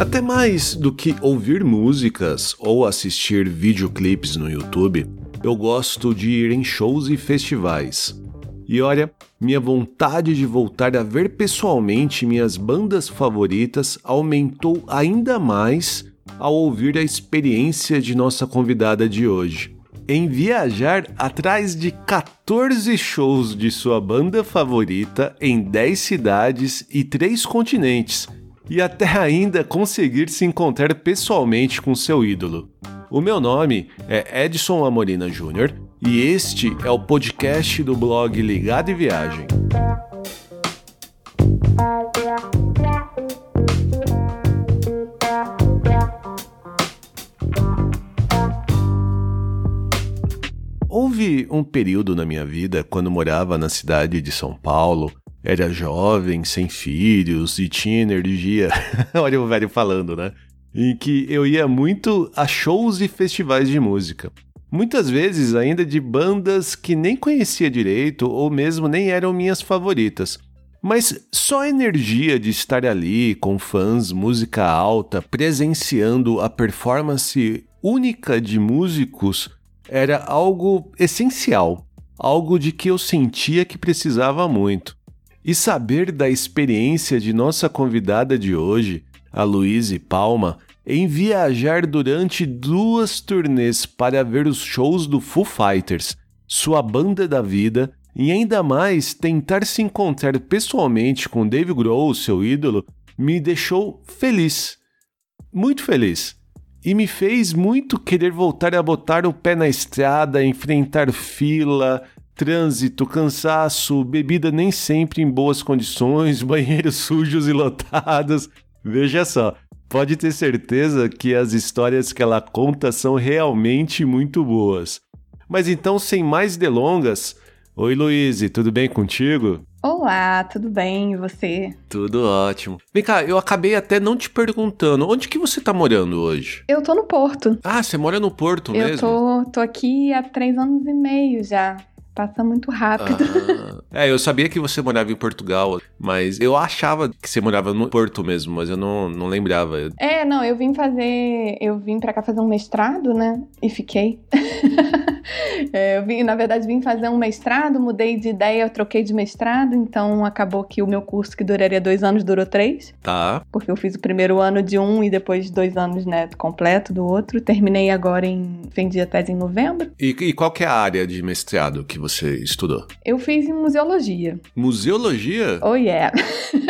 Até mais do que ouvir músicas ou assistir videoclipes no YouTube, eu gosto de ir em shows e festivais. E olha, minha vontade de voltar a ver pessoalmente minhas bandas favoritas aumentou ainda mais ao ouvir a experiência de nossa convidada de hoje. Em viajar atrás de 14 shows de sua banda favorita em 10 cidades e 3 continentes, e até ainda conseguir se encontrar pessoalmente com seu ídolo. O meu nome é Edson Amorina Júnior e este é o podcast do blog Ligado e Viagem. Houve um período na minha vida quando morava na cidade de São Paulo, era jovem, sem filhos e tinha energia. Olha o velho falando, né? Em que eu ia muito a shows e festivais de música. Muitas vezes ainda de bandas que nem conhecia direito ou mesmo nem eram minhas favoritas. Mas só a energia de estar ali com fãs, música alta, presenciando a performance única de músicos era algo essencial, algo de que eu sentia que precisava muito. E saber da experiência de nossa convidada de hoje, a Luíse Palma, em viajar durante duas turnês para ver os shows do Foo Fighters, sua banda da vida, e ainda mais tentar se encontrar pessoalmente com Dave Grohl, seu ídolo, me deixou feliz. Muito feliz. E me fez muito querer voltar a botar o pé na estrada, enfrentar fila, trânsito, cansaço, bebida nem sempre em boas condições, banheiros sujos e lotados. Veja só, pode ter certeza que as histórias que ela conta são realmente muito boas. Mas então, sem mais delongas, oi Luíse, tudo bem contigo? Olá, tudo bem? E você? Tudo ótimo. Vem cá, eu acabei até não te perguntando, onde que você tá morando hoje? Eu tô no Porto. Ah, você mora no Porto eu mesmo? Eu tô, tô aqui há três anos e meio já. Passa muito rápido. Ah, é, eu sabia que você morava em Portugal, mas eu achava que você morava no Porto mesmo, mas eu não, não lembrava. É, não, eu vim fazer. Eu vim pra cá fazer um mestrado, né? E fiquei. é, eu vim, na verdade, vim fazer um mestrado, mudei de ideia, eu troquei de mestrado, então acabou que o meu curso, que duraria dois anos, durou três. Tá. Porque eu fiz o primeiro ano de um e depois dois anos, né, completo do outro. Terminei agora em. Vendi a tese em novembro. E, e qual que é a área de mestrado que você estudou? Eu fiz em museologia. Museologia? Oh, yeah.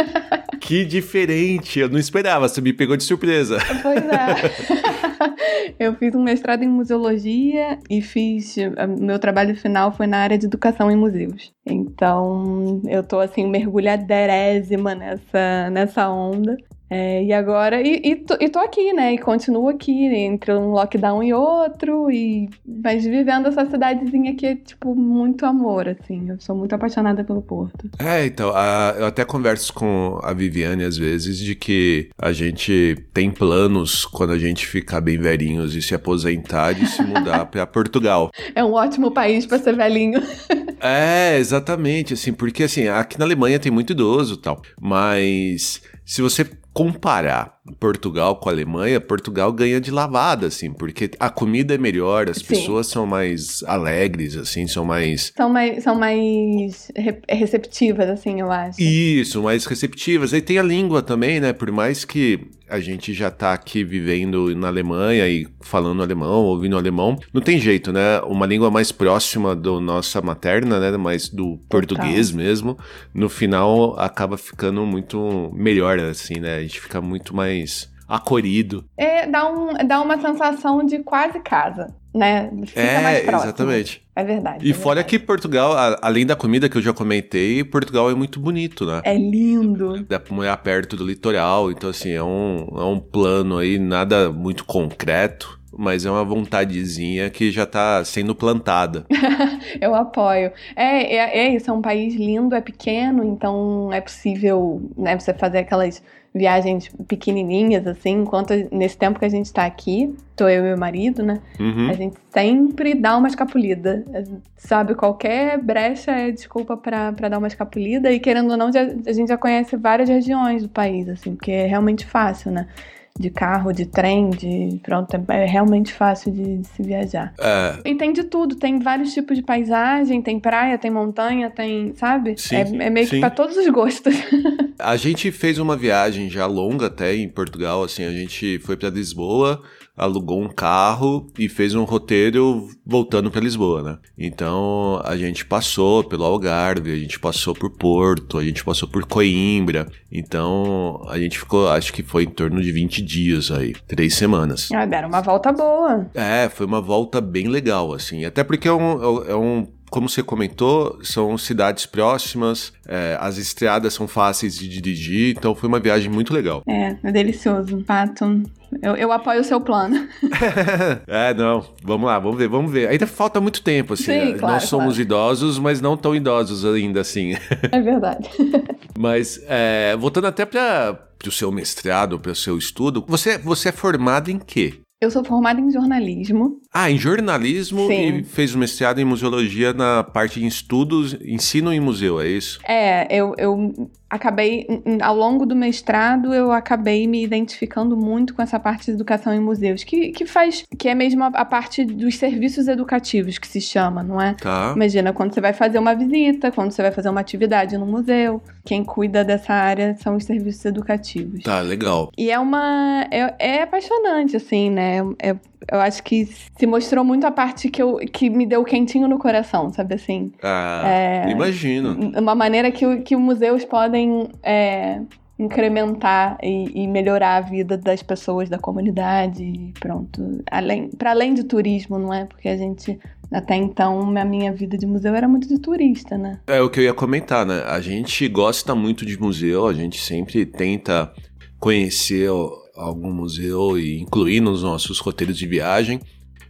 que diferente, eu não esperava, você me pegou de surpresa. Pois é. eu fiz um mestrado em museologia e fiz. Meu trabalho final foi na área de educação em museus. Então, eu tô assim, mergulhaderésima nessa, nessa onda. É, e agora, e, e, tô, e, tô, aqui, né? E continuo aqui, entre um lockdown e outro, e mas vivendo essa cidadezinha que é, tipo, muito amor, assim. Eu sou muito apaixonada pelo Porto. É, então, a, eu até converso com a Viviane às vezes de que a gente tem planos quando a gente ficar bem velhinhos e se aposentar e se mudar para Portugal. É um ótimo país para ser velhinho. é, exatamente, assim, porque assim, aqui na Alemanha tem muito idoso e tal, mas se você comparar Portugal com a Alemanha, Portugal ganha de lavada, assim, porque a comida é melhor, as Sim. pessoas são mais alegres, assim, são mais... São mais, são mais receptivas, assim, eu acho. Isso, mais receptivas. Aí tem a língua também, né, por mais que a gente já tá aqui vivendo na Alemanha e falando alemão, ouvindo alemão, não tem jeito, né? Uma língua mais próxima do nossa materna, né? Mais do português mesmo, no final acaba ficando muito melhor, assim, né? A gente fica muito mais acolhido. É, dá, um, dá uma sensação de quase casa, né? Fica é, mais próximo. exatamente. É verdade. E é fora verdade. que Portugal, além da comida que eu já comentei, Portugal é muito bonito, né? É lindo. Dá pra morar perto do litoral, então assim, é um, é um plano aí, nada muito concreto, mas é uma vontadezinha que já está sendo plantada. Eu apoio. É, é, é, isso, é um país lindo, é pequeno, então é possível né, você fazer aquelas viagens pequenininhas, assim, enquanto nesse tempo que a gente está aqui, tô eu e meu marido, né? Uhum. A gente sempre dá uma escapulida. Sabe, qualquer brecha é desculpa para dar uma escapulida, e querendo ou não, já, a gente já conhece várias regiões do país, assim, porque é realmente fácil, né? De carro, de trem, de. Pronto, é realmente fácil de, de se viajar. É. E tem de tudo, tem vários tipos de paisagem, tem praia, tem montanha, tem. Sabe? Sim, é, é meio sim. que pra todos os gostos. A gente fez uma viagem já longa até em Portugal, assim, a gente foi para Lisboa, alugou um carro e fez um roteiro voltando para Lisboa, né? Então a gente passou pelo Algarve, a gente passou por Porto, a gente passou por Coimbra. Então a gente ficou, acho que foi em torno de 20 dias aí, três semanas. ah, deram uma volta boa. É, foi uma volta bem legal, assim. Até porque é um, é um como você comentou, são cidades próximas, é, as estradas são fáceis de dirigir, então foi uma viagem muito legal. É, é delicioso. Fato. Eu, eu apoio o seu plano. é, não, vamos lá, vamos ver, vamos ver. Ainda falta muito tempo, assim. Sim, né? claro, Nós somos claro. idosos, mas não tão idosos ainda, assim. É verdade. mas, é, voltando até para o seu mestrado, para o seu estudo, você, você é formado em quê? Eu sou formada em jornalismo. Ah, em jornalismo Sim. e fez o mestrado em museologia na parte de estudos, ensino em museu, é isso? É, eu, eu acabei, ao longo do mestrado, eu acabei me identificando muito com essa parte de educação em museus, que, que faz, que é mesmo a, a parte dos serviços educativos que se chama, não é? Tá. Imagina, quando você vai fazer uma visita, quando você vai fazer uma atividade no museu, quem cuida dessa área são os serviços educativos. Tá, legal. E é uma. É, é apaixonante, assim, né? É- eu acho que se mostrou muito a parte que, eu, que me deu quentinho no coração, sabe assim? Ah, É, imagino. Uma maneira que, que os museus podem é, incrementar e, e melhorar a vida das pessoas da comunidade pronto. Além, para além de turismo, não é? Porque a gente. Até então, a minha vida de museu era muito de turista, né? É o que eu ia comentar, né? A gente gosta muito de museu, a gente sempre tenta conhecer algum museu e incluir nos nossos roteiros de viagem,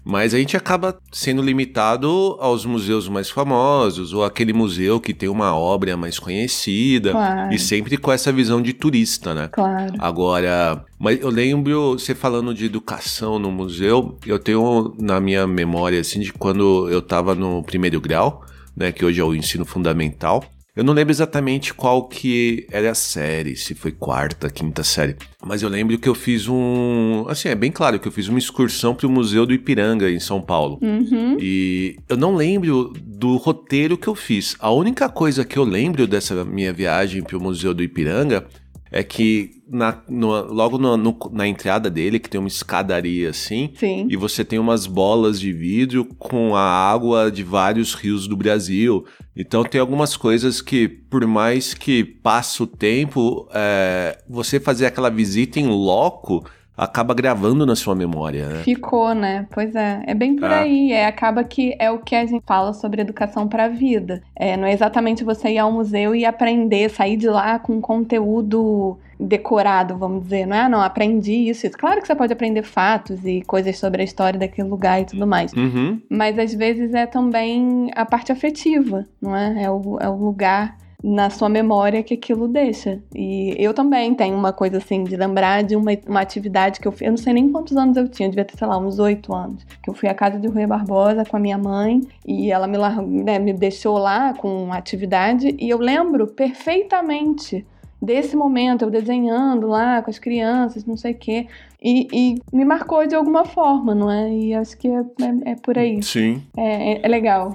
mas a gente acaba sendo limitado aos museus mais famosos ou aquele museu que tem uma obra mais conhecida Claro. e sempre com essa visão de turista, né? Claro. Agora, mas eu lembro, você falando de educação no museu, eu tenho na minha memória, assim, de quando eu tava no primeiro grau, né, que hoje é o ensino fundamental. Eu não lembro exatamente qual que era a série, se foi quarta, quinta série. Mas eu lembro que eu fiz um. Assim, é bem claro que eu fiz uma excursão pro Museu do Ipiranga, em São Paulo. Uhum. E eu não lembro do roteiro que eu fiz. A única coisa que eu lembro dessa minha viagem pro Museu do Ipiranga é que na, no- logo no- no- na entrada dele, que tem uma escadaria assim, Sim. e você tem umas bolas de vidro com a água de vários rios do Brasil. Então tem algumas coisas que, por mais que passe o tempo, é, você fazer aquela visita em loco acaba gravando na sua memória, né? Ficou, né? Pois é. É bem por Ah. aí. É, acaba que é o que a gente fala sobre educação para a vida. É, não é exatamente você ir ao museu e aprender, sair de lá com conteúdo decorado, vamos dizer. Não é, ah, não, aprendi isso, isso. Claro que você pode aprender fatos e coisas sobre a história daquele lugar e tudo mais. Uhum. Mas às vezes é também a parte afetiva, não é? É o, é o lugar na sua memória que aquilo deixa. E eu também tenho uma coisa assim de lembrar de uma, uma atividade que eu fiz. Eu não sei nem quantos anos eu tinha, eu devia ter, sei lá, uns oito anos. Que eu fui à casa de Rui Barbosa com a minha mãe e ela me, né, me deixou lá com uma atividade e eu lembro perfeitamente desse momento, eu desenhando lá com as crianças, não sei o quê. E, e me marcou de alguma forma, não é? E acho que é, é, é por aí. Sim. É, é- é legal.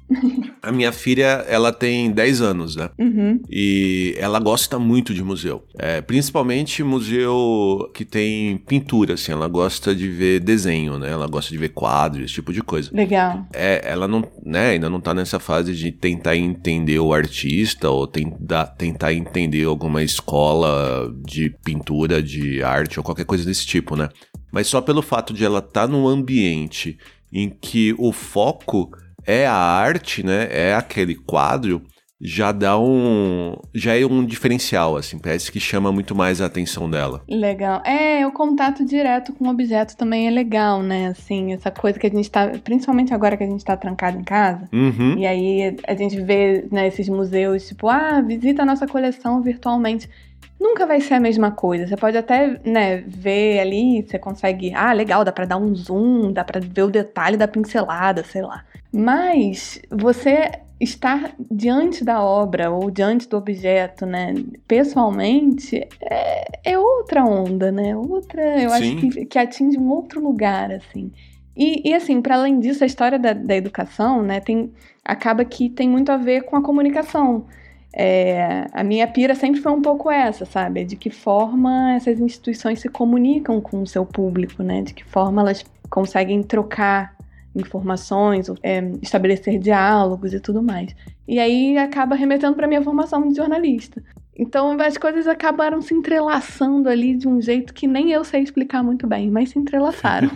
A minha filha, ela tem 10 anos, né? Uhum. E ela gosta muito de museu. É, principalmente museu que tem pintura, assim. Ela gosta de ver desenho, né? Ela gosta de ver quadros, esse tipo de coisa. Legal. É, ela não, né, ainda não tá nessa fase de tentar entender o artista ou tentar, tentar entender alguma escola de pintura, de arte ou qualquer coisa desse tipo, né? Mas só pelo fato de ela estar num ambiente em que o foco é a arte, né? É aquele quadro, já dá um. já é um diferencial, assim. Parece que chama muito mais a atenção dela. Legal. É, o contato direto com o objeto também é legal, né? Assim, essa coisa que a gente tá. Principalmente agora que a gente tá trancado em casa. Uhum. E aí a gente vê né, esses museus, tipo, ah, visita a nossa coleção virtualmente. Nunca vai ser a mesma coisa. Você pode até, né, ver ali, você consegue, ah, legal, dá pra dar um zoom, dá pra ver o detalhe da pincelada, sei lá. Mas você estar diante da obra ou diante do objeto, né, pessoalmente, é, é outra onda, né? Outra, eu Sim. acho que, que atinge um outro lugar, assim. E, e assim, para além disso, a história da, da educação, né, tem, acaba que tem muito a ver com a comunicação. É, a minha pira sempre foi um pouco essa, sabe? De que forma essas instituições se comunicam com o seu público, né? De que forma elas conseguem trocar informações, é, estabelecer diálogos e tudo mais. E aí acaba remetendo para minha formação de jornalista. Então as coisas acabaram se entrelaçando ali de um jeito que nem eu sei explicar muito bem, mas se entrelaçaram.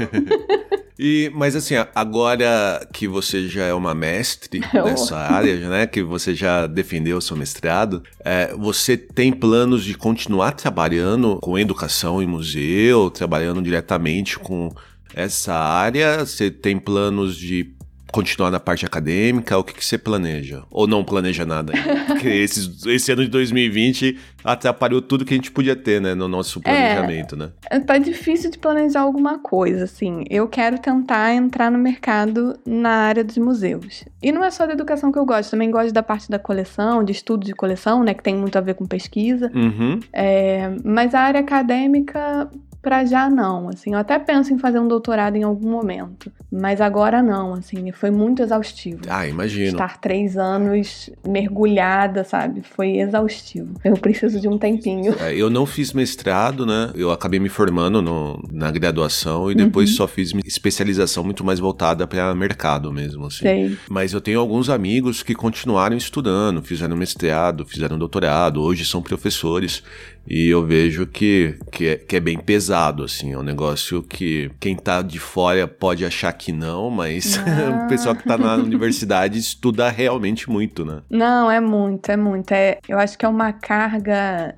e, mas assim, agora que você já é uma mestre nessa área, né? Que você já defendeu o seu mestrado, é, você tem planos de continuar trabalhando com educação em museu, trabalhando diretamente com essa área? Você tem planos de continuar na parte acadêmica? O que, que você planeja? Ou não planeja nada ainda? Porque esses, esse ano de 2020 atrapalhou tudo que a gente podia ter, né? No nosso planejamento, é, né? Tá difícil de planejar alguma coisa, assim. Eu quero tentar entrar no mercado na área dos museus. E não é só da educação que eu gosto, também gosto da parte da coleção, de estudo de coleção, né? Que tem muito a ver com pesquisa. Uhum. É, mas a área acadêmica para já não, assim, eu até penso em fazer um doutorado em algum momento, mas agora não, assim, foi muito exaustivo. Ah, imagino. Estar três anos mergulhada, sabe, foi exaustivo. Eu preciso de um tempinho. É, eu não fiz mestrado, né, eu acabei me formando no, na graduação e depois uhum. só fiz especialização muito mais voltada para mercado mesmo, assim. Sei. Mas eu tenho alguns amigos que continuaram estudando, fizeram mestrado, fizeram doutorado, hoje são professores e eu vejo que, que, é, que é bem pesado, assim. É um negócio que quem tá de fora pode achar que não, mas não. o pessoal que tá na universidade estuda realmente muito, né? Não, é muito, é muito. É, eu acho que é uma carga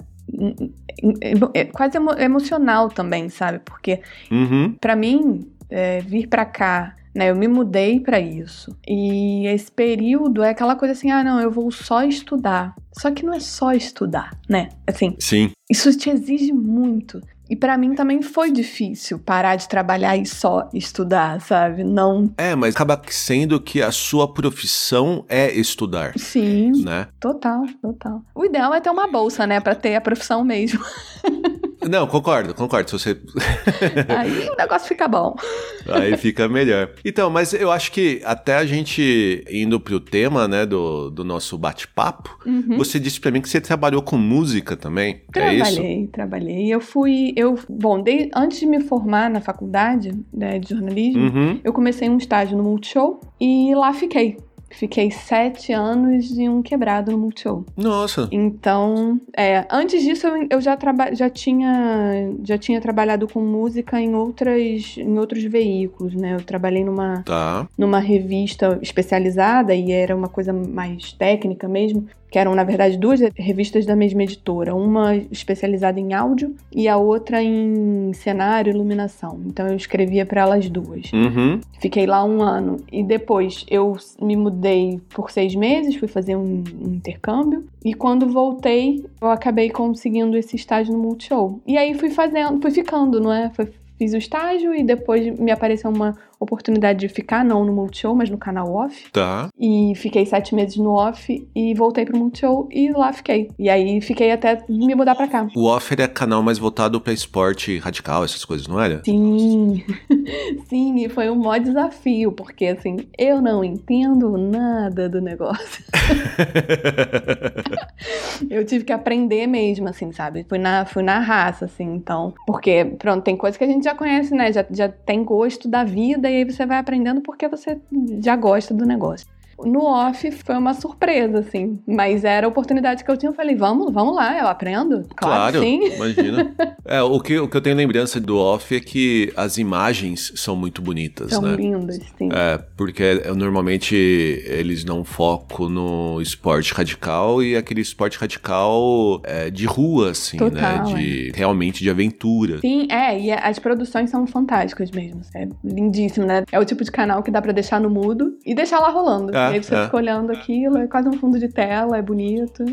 é quase emo emocional também, sabe? Porque uhum. para mim é, vir para cá né? Eu me mudei para isso. E esse período é aquela coisa assim: ah, não, eu vou só estudar. Só que não é só estudar, né? Assim. Sim. Isso te exige muito. E para mim também foi difícil parar de trabalhar e só estudar, sabe? Não. É, mas acaba sendo que a sua profissão é estudar. Sim. Né? Total, total. O ideal é ter uma bolsa, né, para ter a profissão mesmo. Não, concordo, concordo. Se você. Aí o negócio fica bom. Aí fica melhor. Então, mas eu acho que até a gente indo pro tema, né, do, do nosso bate-papo, uhum. você disse para mim que você trabalhou com música também. Trabalhei, é isso? trabalhei. Eu fui. Eu, bom, de, antes de me formar na faculdade né, de jornalismo, uhum. eu comecei um estágio no Multishow e lá fiquei. Fiquei sete anos e um quebrado no Multishow. Nossa! Então, é, antes disso eu, eu já, traba, já, tinha, já tinha trabalhado com música em, outras, em outros veículos, né? Eu trabalhei numa, tá. numa revista especializada e era uma coisa mais técnica mesmo, que eram, na verdade, duas revistas da mesma editora, uma especializada em áudio e a outra em cenário e iluminação. Então eu escrevia para elas duas. Uhum. Fiquei lá um ano e depois eu me mudei por seis meses, fui fazer um, um intercâmbio e quando voltei eu acabei conseguindo esse estágio no Multishow. E aí fui fazendo, fui ficando, não é? Fiz o estágio e depois me apareceu uma oportunidade de ficar, não no Multishow, mas no canal off. Tá. E fiquei sete meses no off e voltei pro Multishow e lá fiquei. E aí fiquei até me mudar pra cá. O off é canal mais voltado pra esporte radical, essas coisas, não era? Sim. Sim, e foi um maior desafio, porque assim, eu não entendo nada do negócio. eu tive que aprender mesmo, assim, sabe? Fui na, fui na raça, assim, então. Porque, pronto, tem coisa que a gente já conhece, né? Já, já tem gosto da vida e aí você vai aprendendo porque você já gosta do negócio no off foi uma surpresa, assim. Mas era a oportunidade que eu tinha. Eu falei, vamos, vamos lá, eu aprendo. Claro, claro sim. imagina. é, o que, o que eu tenho lembrança do off é que as imagens são muito bonitas, são né? São lindas, sim. É, porque normalmente eles dão foco no esporte radical e aquele esporte radical é, de rua, assim, né? Total, né? De, é. Realmente de aventura. Sim, é, e as produções são fantásticas mesmo. É lindíssimo, né? É o tipo de canal que dá para deixar no mudo e deixar lá rolando. É, aí você fica olhando aquilo, é quase um fundo de tela, é bonito.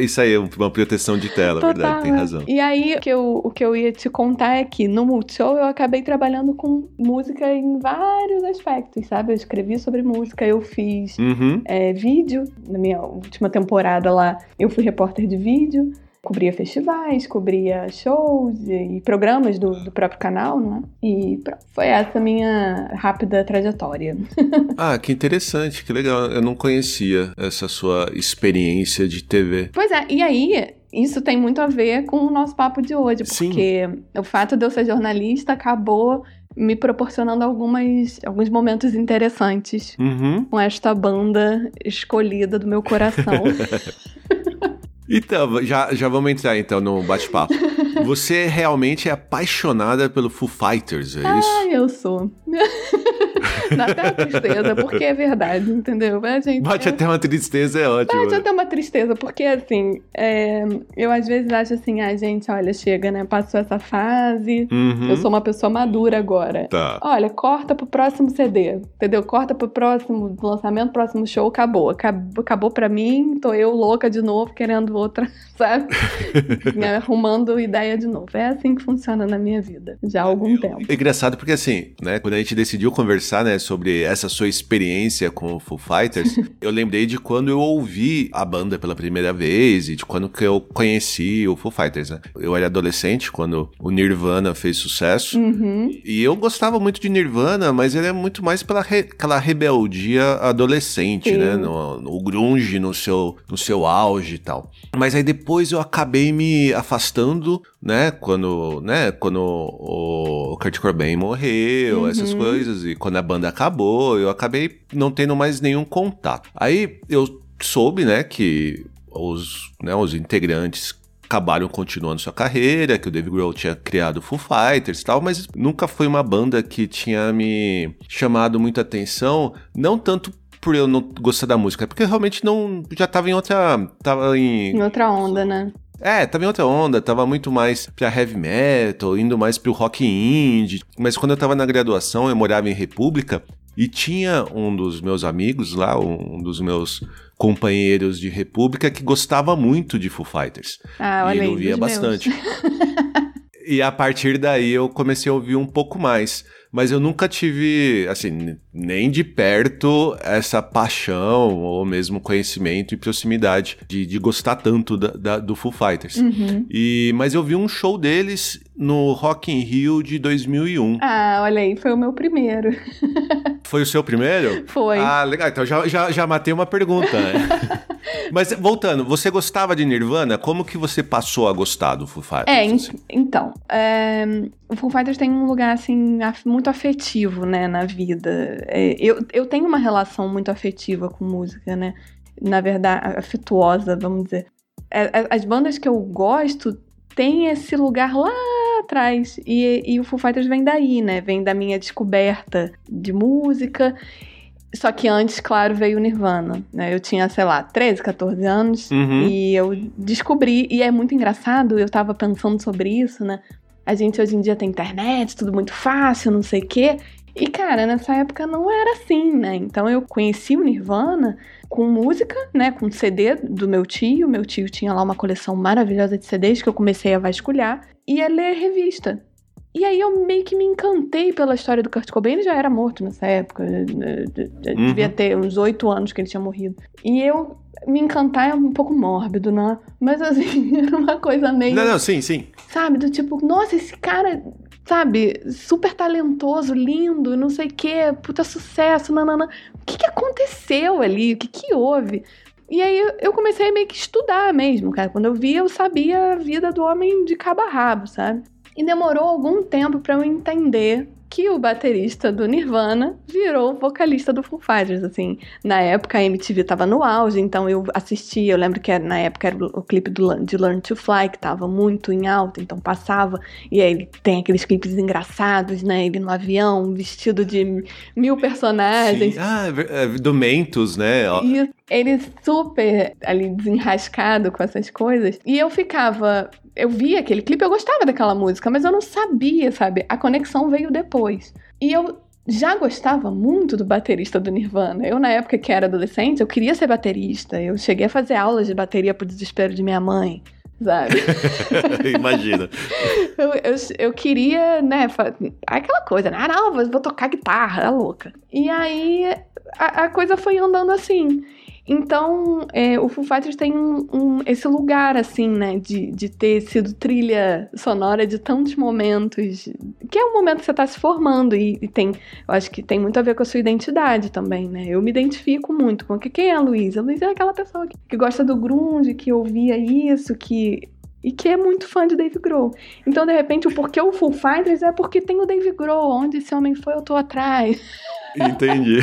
Isso aí é uma proteção de tela, Total, verdade, tem razão. E aí, o que, eu, o que eu ia te contar é que no Multishow eu acabei trabalhando com música em vários aspectos, sabe? Eu escrevi sobre música, eu fiz uhum. é, vídeo. Na minha última temporada lá, eu fui repórter de vídeo cobria festivais, cobria shows e, programas do, do, próprio canal, né? E foi essa minha rápida trajetória. ah, que interessante, que legal. Eu não conhecia essa sua experiência de TV. Pois é, e aí isso tem muito a ver com o nosso papo de hoje, porque Sim. o fato de eu ser jornalista acabou me proporcionando algumas, alguns momentos interessantes uhum. com esta banda escolhida do meu coração. Então, já, já vamos entrar então no bate-papo. Você realmente é apaixonada pelo Foo Fighters, é isso? Ah, eu sou. Dá até uma tristeza, porque é verdade, entendeu? Gente Bate é... até uma tristeza, é ótimo. Bate até uma tristeza, porque assim, é... eu às vezes acho assim, a ah, gente, olha, chega, né? Passou essa fase, uhum. eu sou uma pessoa madura agora. Tá. Olha, corta pro próximo CD, entendeu? Corta pro próximo lançamento, próximo show, acabou. Acabou, acabou pra mim, tô eu louca de novo, querendo outra, sabe? Arrumando ideia de novo. É assim que funciona na minha vida, já há algum tempo. É engraçado porque assim, né, quando a gente decidiu conversar, né, sobre essa sua experiência com o Foo Fighters, eu lembrei de quando eu ouvi a banda pela primeira vez e de quando que eu conheci o Foo Fighters, né? Eu era adolescente quando o Nirvana fez sucesso uhum. e eu gostava muito de Nirvana, mas ele é muito mais pela re, aquela rebeldia adolescente, Sim. né? No, no grunge no seu, no seu auge e tal. Mas aí depois eu acabei me afastando, né? Quando, né? Quando o Kurt Cobain morreu, uhum. essas coisas e quando a banda acabou, eu acabei não tendo mais nenhum contato. Aí eu soube, né, que os, né, os integrantes acabaram continuando sua carreira, que o Dave Grohl tinha criado Foo Fighters e tal, mas nunca foi uma banda que tinha me chamado muita atenção, não tanto por eu não gostar da música, porque realmente não já tava em outra tava em, em outra onda, né? É, tava em outra onda, tava muito mais pra heavy metal, indo mais pro rock indie. Mas quando eu tava na graduação, eu morava em República e tinha um dos meus amigos lá, um dos meus companheiros de República que gostava muito de Foo Fighters. Ah, olha e ele ouvia bastante. e a partir daí eu comecei a ouvir um pouco mais mas eu nunca tive, assim, nem de perto essa paixão ou mesmo conhecimento e proximidade de, de gostar tanto da, da, do Foo Fighters. Uhum. E, mas eu vi um show deles no Rock in Rio de 2001. Ah, olha aí, foi o meu primeiro. Foi o seu primeiro? Foi. Ah, legal. Então já, já, já matei uma pergunta. Né? Mas voltando, você gostava de Nirvana? Como que você passou a gostar do Foo Fighters? É, assim? então, é, o Foo Fighters tem um lugar, assim, muito afetivo, né, na vida. É, eu, eu tenho uma relação muito afetiva com música, né? Na verdade, afetuosa, vamos dizer. É, é, as bandas que eu gosto têm esse lugar lá atrás. E, e o Foo Fighters vem daí, né? Vem da minha descoberta de música. Só que antes, claro, veio o Nirvana, né? Eu tinha, sei lá, 13, 14 anos uhum. e eu descobri, e é muito engraçado, eu tava pensando sobre isso, né? A gente hoje em dia tem internet, tudo muito fácil, não sei o quê. E, cara, nessa época não era assim, né? Então eu conheci o Nirvana com música, né? Com CD do meu tio. Meu tio tinha lá uma coleção maravilhosa de CDs que eu comecei a vasculhar. E a ler revista. E aí eu meio que me encantei pela história do Kurt Cobain. Ele já era morto nessa época. Né, uhum. Devia ter uns oito anos que ele tinha morrido. E eu me encantar é um pouco mórbido, né? Mas assim, era uma coisa meio. Não, não, sim, sim. Sabe? Do tipo, nossa, esse cara, sabe, super talentoso, lindo, não sei o quê, puta sucesso, nanana. O que, que aconteceu ali? O que, que houve? E aí eu comecei a meio que estudar mesmo, cara. Quando eu vi, eu sabia a vida do homem de cabo a rabo, sabe? E demorou algum tempo para eu entender que o baterista do Nirvana virou vocalista do Foo Fighters, assim. Na época a MTV tava no auge, então eu assisti, eu lembro que era, na época era o clipe do, de Learn to Fly, que tava muito em alta, então passava, e aí ele tem aqueles clipes engraçados, né, ele no avião, vestido de mil personagens. Sim. Ah, é, do Mentos, né? E ele super ali desenrascado com essas coisas, e eu ficava eu vi aquele clipe, eu gostava daquela música, mas eu não sabia, sabe? A conexão veio depois. E eu já gostava muito do baterista do Nirvana. Eu, na época que era adolescente, eu queria ser baterista. Eu cheguei a fazer aulas de bateria pro desespero de minha mãe, sabe? Imagina. eu, eu, eu, queria, né, aquela coisa, né? Ah, não, vou tocar guitarra, é louca. E aí a, a coisa foi andando assim. Então, é, o Foo Fighters tem um, um, esse lugar, assim, né, de, de ter sido trilha sonora de tantos momentos, que é um momento que você está se formando e, e, tem, eu acho que tem muito a ver com a sua identidade também, né? Eu me identifico muito com que quem é a Luísa? A Luísa é aquela pessoa que, que gosta do grunge, que ouvia isso, que e que é muito fã de Dave Grohl. Então, de repente, o porquê o Foo Fighters é porque tem o Dave Grohl. Onde esse homem foi, eu tô atrás. Entendi.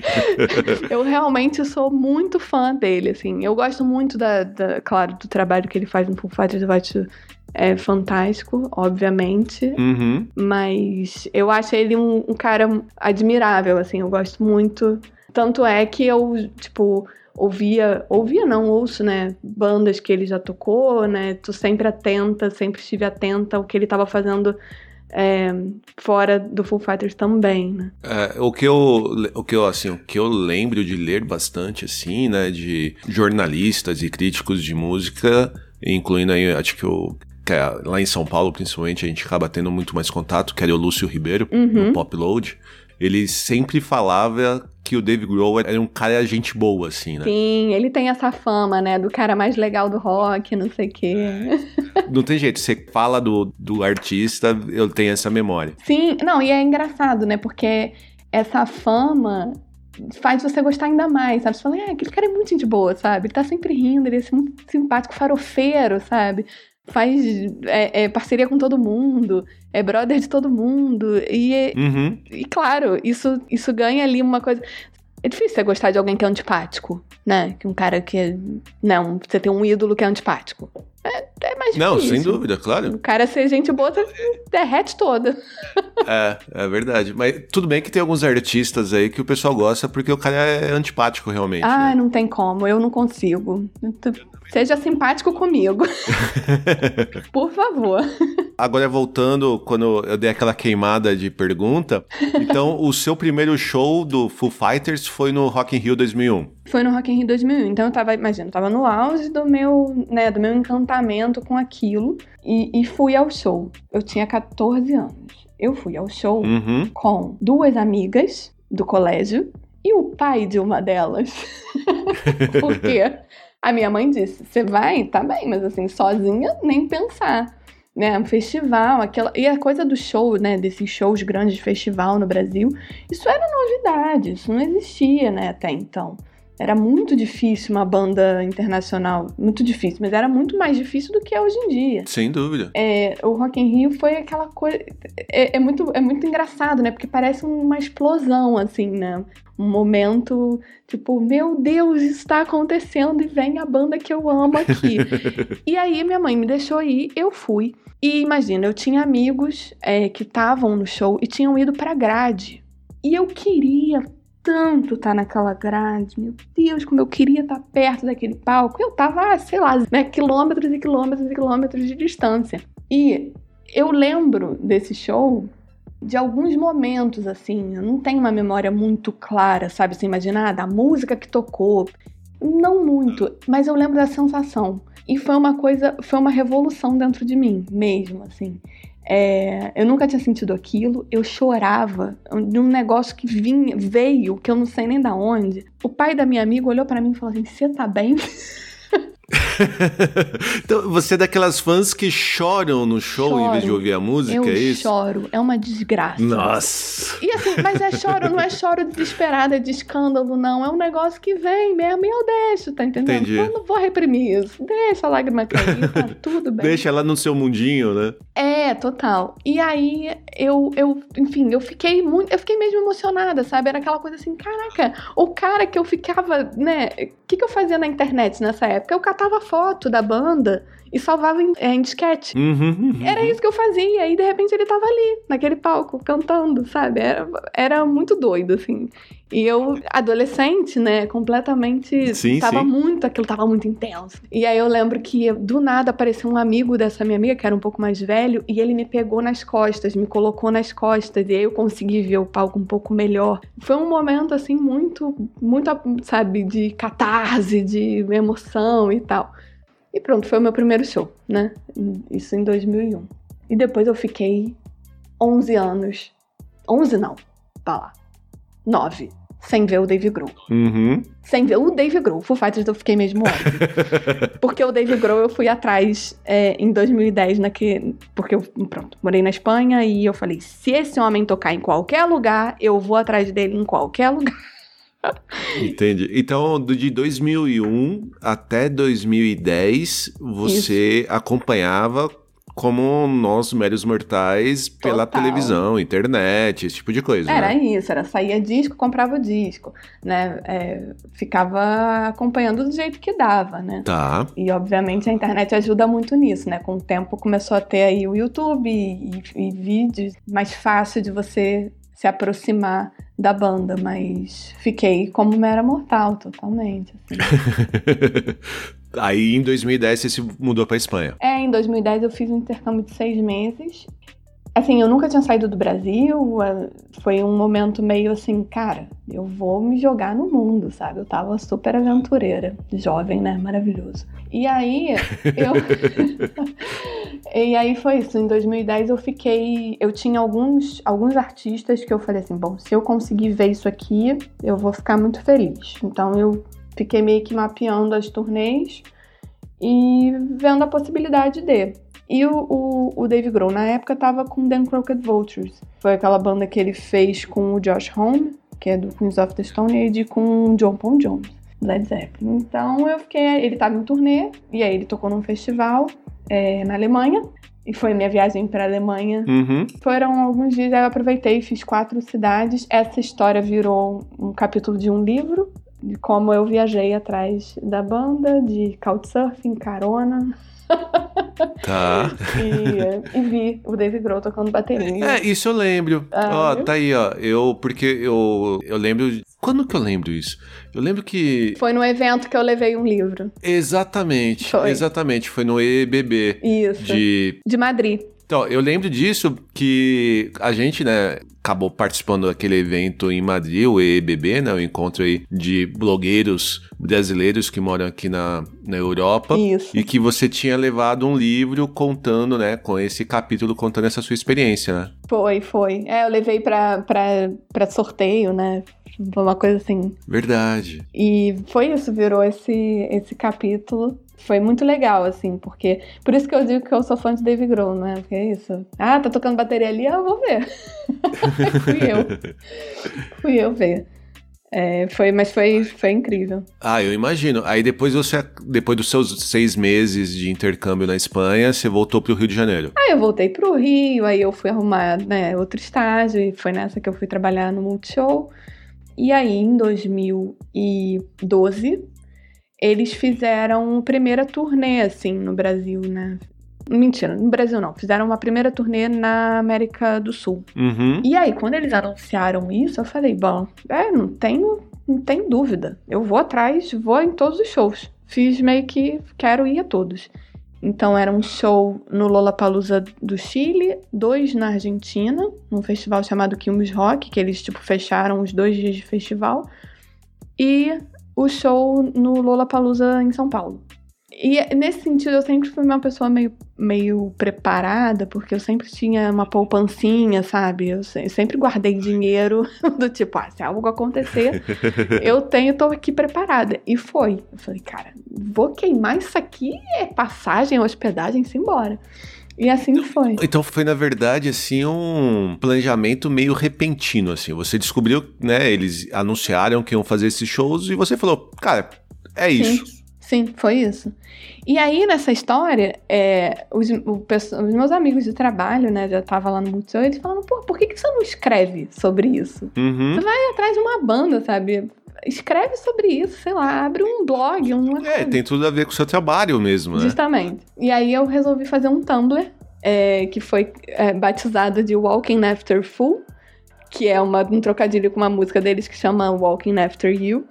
eu realmente sou muito fã dele, assim. Eu gosto muito da, da claro, do trabalho que ele faz no Foo Fighters. Eu acho é fantástico, obviamente. Uhum. Mas eu acho ele um, um cara admirável, assim. Eu gosto muito. Tanto é que eu, tipo, ouvia, ouvia não, ouço, né, bandas que ele já tocou, né, tô sempre atenta, sempre estive atenta ao que ele estava fazendo é, fora do Full Fighters também, né? É, o que eu, o que eu, assim, o que eu lembro de ler bastante, assim, né, de jornalistas e críticos de música, incluindo aí, acho que o é, lá em São Paulo, principalmente, a gente acaba tendo muito mais contato, que era o Lúcio Ribeiro, uhum. no Pop Load ele sempre falava que o Dave Grohl era um cara gente boa, assim, né? Sim, ele tem essa fama, né? Do cara mais legal do rock, não sei o quê. Não tem jeito, você fala do, do artista, eu tenho essa memória. Sim, não, e é engraçado, né? Porque essa fama faz você gostar ainda mais, sabe? Você fala, é, aquele cara é muito gente boa, sabe? Ele tá sempre rindo, ele é muito simpático, farofeiro, sabe? Faz é, é, parceria com todo mundo, é brother de todo mundo. E, uhum. e claro, isso, isso ganha ali uma coisa. É difícil você gostar de alguém que é antipático, né? Que um cara que é. Não, você tem um ídolo que é antipático. É, é mais difícil. Não, sem dúvida, claro. O cara ser gente boa, derrete toda. é, é verdade. Mas tudo bem que tem alguns artistas aí que o pessoal gosta porque o cara é antipático realmente. Ah, né? não tem como, eu não consigo. Seja simpático comigo. Por favor. Agora, voltando, quando eu dei aquela queimada de pergunta, então o seu primeiro show do Foo Fighters foi no Rock in Rio 2001? Foi no Rock in Rio 2001. Então eu tava, imagina, eu tava no auge do meu, né, do meu encantamento com aquilo e, e fui ao show. Eu tinha 14 anos. Eu fui ao show uhum. com duas amigas do colégio e o pai de uma delas. Por quê? A minha mãe disse: Você vai? Tá bem, mas assim, sozinha, nem pensar. Né, um festival, aquela. E a coisa do show, né? Desses shows grandes de festival no Brasil, isso era novidade, isso não existia, né, até então. Era muito difícil uma banda internacional, muito difícil, mas era muito mais difícil do que é hoje em dia. Sem dúvida. É, o Rock in Rio foi aquela coisa, é, é, muito, é muito engraçado, né? Porque parece uma explosão, assim, né? Um momento, tipo, meu Deus, isso está acontecendo e vem a banda que eu amo aqui. e aí minha mãe me deixou ir, eu fui. E imagina, eu tinha amigos é, que estavam no show e tinham ido pra grade. E eu queria tanto estar tá naquela grade, meu Deus, como eu queria estar tá perto daquele palco. Eu tava, sei lá, né, quilômetros e quilômetros e quilômetros de distância. E eu lembro desse show de alguns momentos, assim, eu não tenho uma memória muito clara, sabe? Você imaginar ah, da música que tocou. Não muito, mas eu lembro da sensação. E foi uma coisa, foi uma revolução dentro de mim, mesmo, assim. É, eu nunca tinha sentido aquilo, eu chorava de um negócio que vinha, veio, que eu não sei nem da onde. O pai da minha amiga olhou para mim e falou assim: Você tá bem? então, você é daquelas fãs que choram no show choro. em vez de ouvir a música, eu é isso? Eu choro, é uma desgraça. Nossa! E assim, mas é choro, não é choro desesperada, de escândalo, não. É um negócio que vem mesmo e eu deixo, tá entendendo? Entendi. Eu não vou reprimir isso. Deixa a lágrima cair, tá tudo bem. Deixa ela no seu mundinho, né? É, total. E aí, eu, eu, enfim, eu fiquei muito, eu fiquei mesmo emocionada, sabe? Era aquela coisa assim, caraca, o cara que eu ficava, né? O que, que eu fazia na internet nessa época? Eu catava foto da banda e salvava em, é, em disquete. Uhum, uhum. Era isso que eu fazia. E de repente ele tava ali, naquele palco, cantando, sabe? Era, era muito doido, assim. E eu, adolescente, né, completamente. Sim, tava sim. muito, aquilo tava muito intenso. E aí eu lembro que do nada apareceu um amigo dessa minha amiga, que era um pouco mais velho, e ele me pegou nas costas, me colocou nas costas, e aí eu consegui ver o palco um pouco melhor. Foi um momento, assim, muito, muito, sabe, de catarse, de emoção e tal. E pronto, foi o meu primeiro show, né? Isso em 2001. E depois eu fiquei 11 anos. 11 não, tá lá. 9 sem ver o Dave Grohl. Uhum. Sem ver o Dave Grohl. Foo Fighters eu fiquei mesmo óbvio. porque o Dave Grohl eu fui atrás é, em 2010, naque, porque eu, pronto, morei na Espanha e eu falei, se esse homem tocar em qualquer lugar, eu vou atrás dele em qualquer lugar. Entendi. Então, de 2001 até 2010, você Isso. acompanhava como nós, médios mortais, pela Total. televisão, internet, esse tipo de coisa. Era né? isso, era saía disco, comprava o disco, né? É, ficava acompanhando do jeito que dava, né? Tá. E obviamente a internet ajuda muito nisso, né? Com o tempo começou a ter aí o YouTube e, e vídeos mais fácil de você se aproximar da banda, mas fiquei como mera mortal, totalmente. Assim. Aí em 2010 você se mudou para Espanha. É, em 2010 eu fiz um intercâmbio de seis meses. Assim, eu nunca tinha saído do Brasil, foi um momento meio assim, cara, eu vou me jogar no mundo, sabe? Eu tava super aventureira, jovem, né? Maravilhoso. E aí, eu. e aí foi isso. Em 2010 eu fiquei. Eu tinha alguns, alguns artistas que eu falei assim: bom, se eu conseguir ver isso aqui, eu vou ficar muito feliz. Então eu fiquei meio que mapeando as turnês e vendo a possibilidade de. E o, o, o Dave Grohl, na época, tava com The Crooked Vultures. Foi aquela banda que ele fez com o Josh Homme, que é do Queens of the Stone Age, com o John Paul Jones, Led Zeppelin. Então eu fiquei. Ele tava em turnê, e aí ele tocou num festival é, na Alemanha. E foi minha viagem para a Alemanha. Uhum. Foram alguns dias, eu aproveitei e fiz quatro cidades. Essa história virou um capítulo de um livro de como eu viajei atrás da banda, de couchsurfing, carona. Tá. e, e, vi o Dave Grohl tocando bateria. É, isso eu lembro. Ah, ó, tá aí, ó. Eu, porque eu, eu lembro. Quando que eu lembro isso? Eu lembro que. Foi no evento que eu levei um livro. Exatamente. Foi. Exatamente. Foi no EBB. Isso. De. De Madrid. Então, eu lembro disso que a gente, né, acabou participando daquele evento em Madrid, o EBB, né, o encontro aí de blogueiros brasileiros que moram aqui na, na Europa. Isso. E que você tinha levado um livro contando, né, com esse capítulo contando essa sua experiência, né? Foi, foi. É, eu levei pra sorteio, né, uma coisa assim. Verdade. E foi isso, virou esse, esse capítulo foi muito legal, assim, porque. Por isso que eu digo que eu sou fã de Dave Grohl, né? Porque é isso. Ah, tá tocando bateria ali, eu vou ver. Fui eu. Fui eu ver. É, foi, mas foi, foi incrível. Ah, eu imagino. Aí depois você, depois dos seus seis meses de intercâmbio na Espanha, você voltou para o Rio de Janeiro. Aí eu voltei para o Rio, aí eu fui arrumar né, outro estágio, e foi nessa que eu fui trabalhar no Multishow. E aí, em 2012, eles fizeram a primeira turnê, assim, no Brasil, né? Mentira, no Brasil não. Fizeram uma primeira turnê na América do Sul. Uhum. E aí, quando eles anunciaram isso, eu falei, bom, é, não tenho, não tem dúvida. Eu vou atrás, vou em todos os shows. Fiz meio que quero ir a todos. Então era um show no Lollapalooza do Chile, dois na Argentina, num festival chamado Quilmes Rock, que eles tipo fecharam os dois dias de festival, e o show no Lollapalooza em São Paulo. E nesse sentido, eu sempre fui uma pessoa meio, meio preparada, porque eu sempre tinha uma poupancinha, sabe? Eu sempre guardei dinheiro do tipo, ah, se algo acontecer, eu tenho, tô aqui preparada. E foi. Eu falei, cara, vou queimar isso aqui, é passagem, hospedagem, embora. E assim foi. Então foi, na verdade, assim, um planejamento meio repentino, assim. Você descobriu, né, eles anunciaram que iam fazer esses shows e você falou, cara, é isso. Sim, sim foi isso. E aí, nessa história, é, os, o, os, meus amigos de trabalho, né, já tava lá no Multishow, eles falaram, pô, por que, que você não escreve sobre isso? Uhum. Você vai atrás de uma banda, sabe? Escreve sobre isso, sei lá, abre um blog, um. É, tem tudo a ver com o seu trabalho mesmo, né? Justamente. E aí eu resolvi fazer um Tumblr, é, que foi é, batizado de Walking After Full, que é uma, um trocadilho com uma música deles que chama Walking After You.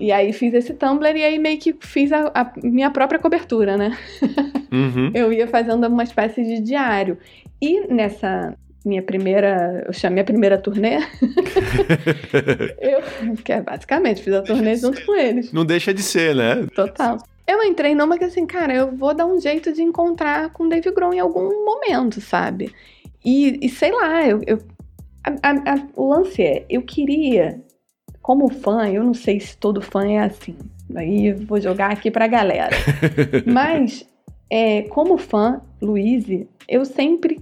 E aí fiz esse Tumblr e aí meio que fiz a, a minha própria cobertura, né? Uhum. Eu ia fazendo uma espécie de diário. E nessa minha primeira, eu chamei a primeira turnê, eu, que é basicamente, fiz a turnê junto com eles. Não deixa de ser, né? Total. Eu entrei numa que assim, cara, eu vou dar um jeito de encontrar com o Dave Grohl em algum momento, sabe? E, e sei lá, eu, eu a, a, a, o lance é, eu queria, como fã, eu não sei se todo fã é assim, aí eu vou jogar aqui pra galera. Mas, é, como fã, Luiz, eu sempre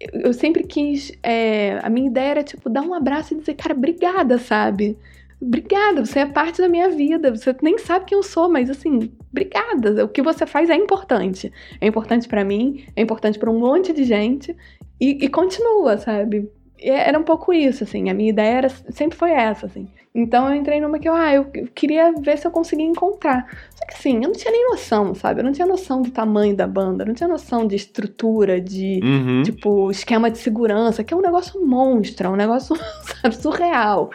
eu sempre quis. É, a minha ideia era, tipo, dar um abraço e dizer, cara, obrigada, sabe? Obrigada, você é parte da minha vida. Você nem sabe quem eu sou, mas assim, obrigada. O que você faz é importante. É importante para mim, é importante para um monte de gente e, e continua, sabe? era um pouco isso, assim. A minha ideia era, sempre foi essa, assim. Então eu entrei numa que eu, ah, eu queria ver se eu conseguia encontrar. Assim, eu não tinha nem noção, sabe? Eu não tinha noção do tamanho da banda, não tinha noção de estrutura, de, Uhum. tipo, esquema de segurança, que é um negócio monstro, é um negócio, sabe, surreal.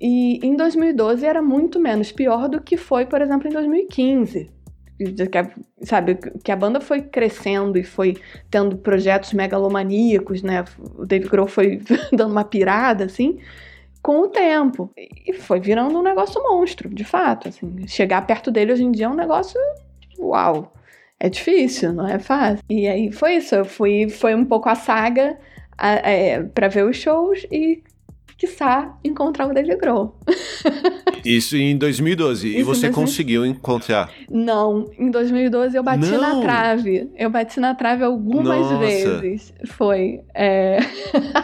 E em 2012 era muito menos pior do que foi, por exemplo, em 2015. De que a- Sabe, que a banda foi crescendo e foi tendo projetos megalomaníacos, né? O Dave Grohl foi dando uma pirada, assim, com o tempo. E foi virando um negócio monstro, de fato, assim. Chegar perto dele hoje em dia é um negócio, uau, é difícil, não é fácil. E aí foi isso, eu fui, foi um pouco a saga é, pra ver os shows e, quiçá, encontrar o Dave Grohl. Isso em 2012. e Isso em você 2012. conseguiu encontrar. Não, em 2012 eu bati Não. na trave. Eu bati na trave algumas Nossa. vezes. Foi. é,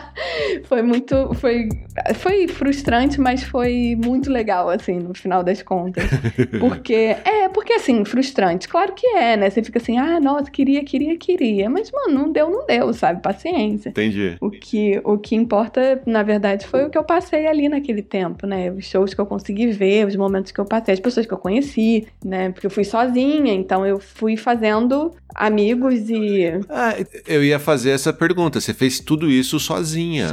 foi muito. Foi, foi frustrante, mas foi muito legal, assim, no final das contas. Porque. É, porque assim, frustrante. Claro que é, né? Você fica assim, ah, nossa, queria, queria, queria. Mas, mano, não deu, não deu, sabe? Paciência. Entendi. O que, o que importa, na verdade, foi o que eu passei ali naquele tempo, né? Os shows que eu consegui ver, os momentos que eu passei, as pessoas que eu conheci, né? Porque eu fui sozinha, então eu fui fazendo amigos e Ah, eu ia fazer essa pergunta. Você fez tudo isso sozinha?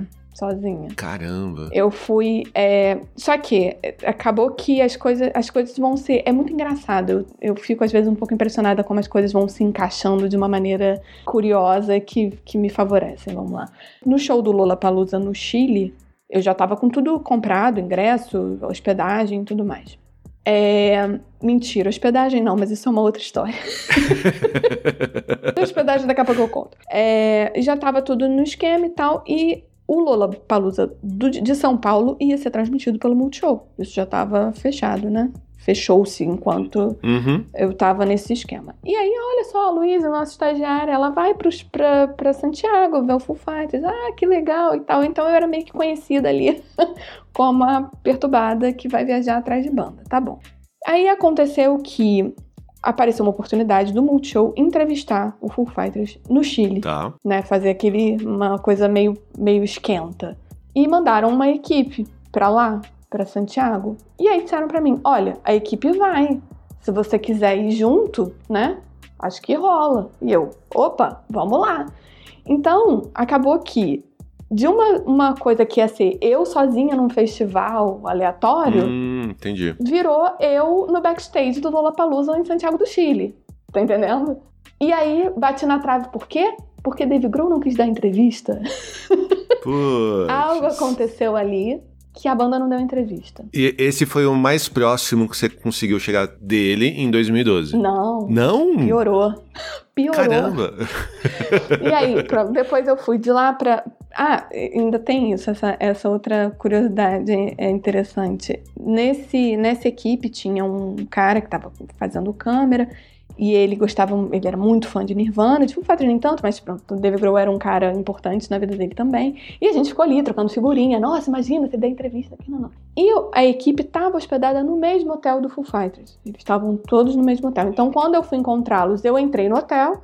né? Sozinha. Caramba. Eu fui. é, Só que é, acabou que as coisas, as coisas vão ser. É muito engraçado. Eu, eu fico, às vezes, um pouco impressionada como as coisas vão se encaixando de uma maneira curiosa que, que me favorecem. Vamos lá. No show do Lola Palusa no Chile, eu já tava com tudo comprado, ingresso, hospedagem e tudo mais. É... Mentira, hospedagem não, mas isso é uma outra história. hospedagem daqui a pouco eu conto. É, Já tava tudo no esquema e tal, e o Lola Palusa de São Paulo ia ser transmitido pelo Multishow. Isso já tava fechado, né? Fechou-se enquanto Uhum. eu tava nesse esquema. E aí, olha só, a Luísa, nossa estagiária, ela vai pra Santiago ver o Full Fighters. Ah, que legal e tal. Então eu era meio que conhecida ali como a perturbada que vai viajar atrás de banda. Tá bom. Aí aconteceu que apareceu uma oportunidade do Multishow entrevistar o Full Fighters no Chile Tá. né, fazer aquele uma coisa meio meio esquenta. E mandaram uma equipe pra lá, pra Santiago. E aí disseram pra mim: "Olha, a equipe vai. Se você quiser ir junto, né? Acho que rola". E eu: "Opa, vamos lá". Então, acabou que de uma, uma coisa que ia ser eu sozinha num festival aleatório, Hum, entendi. virou eu no backstage do Lollapalooza em Santiago do Chile. Tá entendendo? E aí, bati na trave por quê? Porque Dave Grohl não quis dar entrevista. Algo aconteceu ali que a banda não deu entrevista. E esse foi o mais próximo que você conseguiu chegar dele em 2012? Não, Não? piorou. Piorou. Caramba. E aí, depois eu fui de lá pra. Ah, ainda tem isso, essa, essa outra curiosidade é interessante. Nesse, nessa equipe tinha um cara que tava fazendo câmera e ele gostava, ele era muito fã de Nirvana, tipo, o Fat nem tanto, mas pronto, o Dave Grohl era um cara importante na vida dele também. E a gente ficou ali trocando figurinha. Nossa, imagina, você dá entrevista aqui, não, não. E a equipe tava hospedada no mesmo hotel do Foo Fighters. Eles estavam todos no mesmo hotel. Então, quando eu fui encontrá-los, eu entrei no hotel,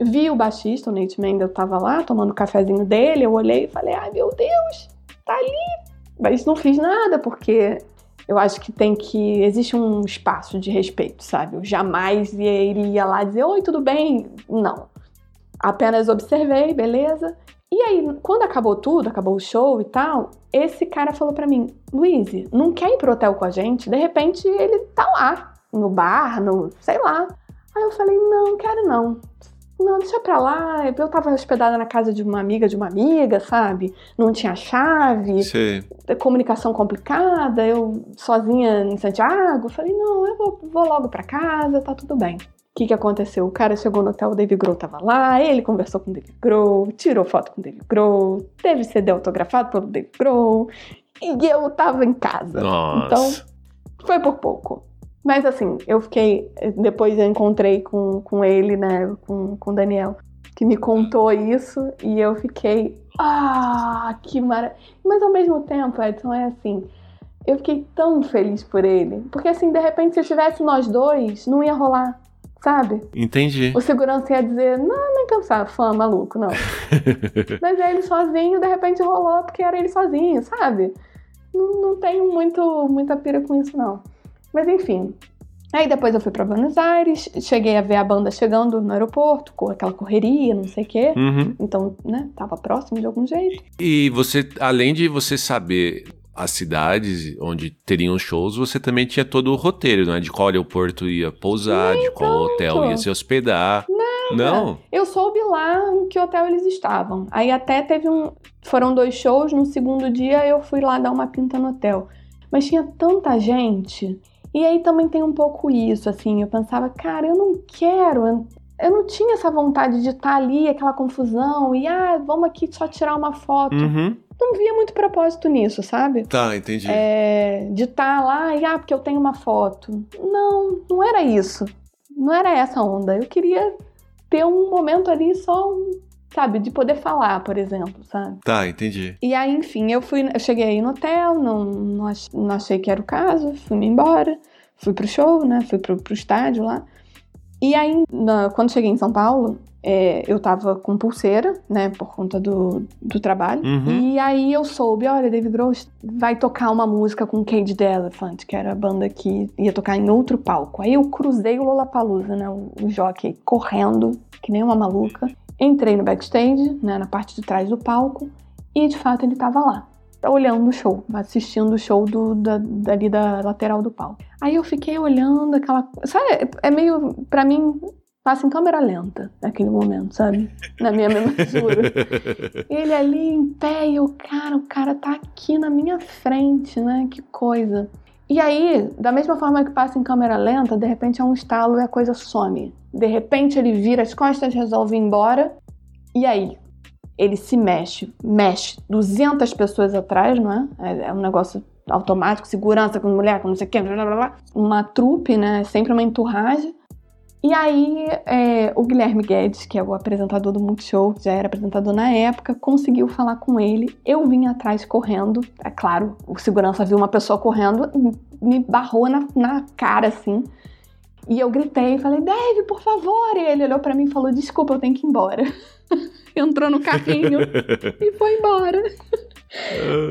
vi o baixista, o Nate Mendel tava lá tomando o cafezinho dele, eu olhei e falei, ai meu Deus, tá ali. Mas não fiz nada, porque eu acho que tem que. Existe um espaço de respeito, sabe? Eu jamais ia- iria lá dizer, oi, tudo bem? Não. Apenas observei, beleza? E aí, quando acabou tudo, acabou o show e tal, esse cara falou para mim: Luiz, não quer ir pro hotel com a gente? De repente ele tá lá, no bar, no. sei lá. Aí eu falei: não, quero não. Não, deixa pra lá. Eu tava hospedada na casa de uma amiga de uma amiga, sabe? Não tinha chave. Sim. Comunicação complicada. Eu sozinha em Santiago. Falei, não, eu vou, vou logo pra casa, tá tudo bem. O que, que aconteceu? O cara chegou no hotel, o David Grohl tava lá, ele conversou com o David Grohl, tirou foto com o David Grohl, teve CD autografado pelo David Grohl, e eu tava em casa. Nossa. Então, foi por pouco. Mas assim, eu fiquei. Depois eu encontrei com, com ele, né? Com, com o Daniel, que me contou isso, e eu fiquei. Ah, que maravilha. Mas ao mesmo tempo, Edson, é assim. Eu fiquei tão feliz por ele. Porque assim, de repente, se tivesse nós dois, não ia rolar sabe? Entendi. O segurança ia dizer, não, nem pensar, fã, maluco, não. Mas é ele sozinho, de repente rolou porque era ele sozinho, sabe? Não, não tenho muito, muita pira com isso, não. Mas enfim. Aí depois eu fui para Buenos Aires, cheguei a ver a banda chegando no aeroporto, com aquela correria, não sei o quê. Uhum. Então, né, tava próximo de algum jeito. E você, além de você saber as cidades onde teriam shows, você também tinha todo o roteiro, né? De qual aeroporto ia pousar, Nem de qual hotel ia se hospedar. Nada. Não? Eu soube lá em que hotel eles estavam. Aí até teve um. Foram dois shows, no segundo dia eu fui lá dar uma pinta no hotel. Mas tinha tanta gente. E aí também tem um pouco isso, assim. Eu pensava, cara, eu não quero. Eu não tinha essa vontade de estar ali, aquela confusão, e ah, vamos aqui só tirar uma foto. Uhum. Não via muito propósito nisso, sabe? Tá, entendi. É, de estar lá e ah, porque eu tenho uma foto. Não, não era isso. Não era essa onda. Eu queria ter um momento ali só, sabe, de poder falar, por exemplo, sabe? Tá, entendi. E aí, enfim, eu fui, eu cheguei aí no hotel, não, não, ach, não achei que era o caso, fui-me embora, fui pro show, né? Fui pro, pro estádio lá. E aí, na, quando cheguei em São Paulo, é, eu tava com pulseira, né, por conta do, do trabalho. Uhum. E aí eu soube, olha, David Grohl vai tocar uma música com Cage the Elephant, que era a banda que ia tocar em outro palco. Aí eu cruzei o Lollapalooza, né, o, o jockey, correndo, que nem uma maluca. Entrei no backstage, né, na parte de trás do palco, e de fato ele tava lá olhando o show, assistindo o show do, da, dali da lateral do palco. Aí eu fiquei olhando aquela. Sabe, é meio. Pra mim, passa em câmera lenta naquele momento, sabe? Na minha memória. Ele ali em pé e eu, cara, o cara tá aqui na minha frente, né? Que coisa. E aí, da mesma forma que passa em câmera lenta, de repente é um estalo e a coisa some. De repente ele vira as costas, resolve ir embora. E aí? ele se mexe, mexe 200 pessoas atrás, não é? É, um negócio automático, segurança com mulher, com não sei o que, blá, blá, blá. uma trupe, né? Sempre uma enturragem. E aí, é, o Guilherme Guedes, que é o apresentador do Multishow, já era apresentador na época, conseguiu falar com ele. Eu vim atrás correndo. É claro, o segurança viu uma pessoa correndo, me barrou na, na cara, assim. E eu gritei, falei, Dave, por favor. E ele olhou para mim e falou, desculpa, eu tenho que ir embora. Entrou no carrinho e foi embora.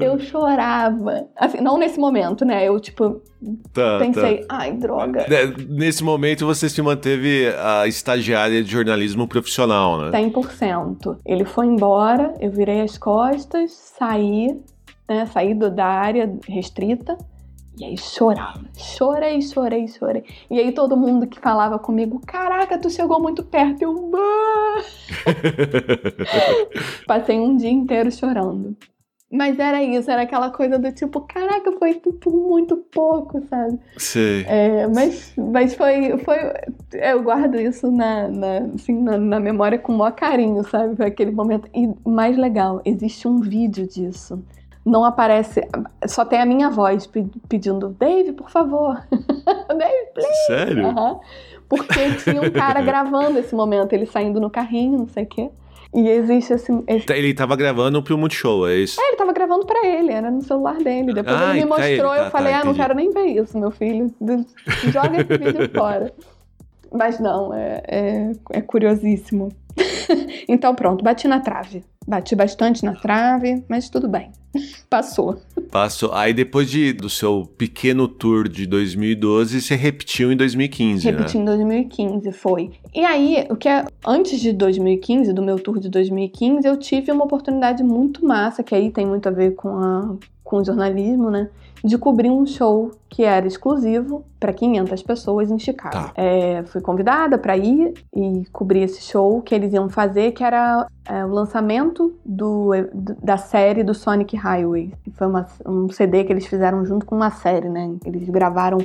Eu chorava. Assim, não nesse momento, né? Eu, tipo, Tá, pensei, tá. ai, droga. É, Nesse momento você se manteve a estagiária de jornalismo profissional, né? 100%. Ele foi embora, eu virei as costas, saí, né? Saí do- da área restrita. E aí chorava. Chorei, chorei, chorei. E aí todo mundo que falava comigo, caraca, tu chegou muito perto. Eu, "Ah!" Passei um dia inteiro chorando. Mas era isso, era aquela coisa do tipo, caraca, foi tudo muito pouco, sabe? Sei. É, mas, mas foi, foi. Eu guardo isso na, na, assim, na, na memória com o maior carinho, sabe? Foi aquele momento. E mais legal, existe um vídeo disso. Não aparece. Só tem a minha voz pe- pedindo, Dave, por favor. Dave, please. Sério? Aham. Porque tinha um cara gravando esse momento, ele saindo no carrinho, não sei o quê. E existe esse, esse Ele tava gravando pro Multishow, é isso? é, ele tava gravando pra ele, era no celular dele. Depois Ah, ele me tá mostrou, ele, tá, eu falei, tá, ah, não entendi. quero nem ver isso, meu filho. Joga esse vídeo fora. Mas não, é, é, é curiosíssimo. então pronto, bati na trave. Bati bastante na trave, mas tudo bem. Passou. Passou. Aí depois de, do seu pequeno tour de 2012, você repetiu em 2015, Repeti né? em 2015, foi. E aí, o que é antes de 2015, do meu tour de 2015, eu tive uma oportunidade muito massa, que aí tem muito a ver com a com o jornalismo, né? De cobrir um show que era exclusivo para 500 pessoas em Chicago. Tá. É, fui convidada para ir e cobrir esse show que eles iam fazer, que era é, o lançamento do, da série do Sonic Highway. Foi uma, um CD que eles fizeram junto com uma série, né? Eles gravaram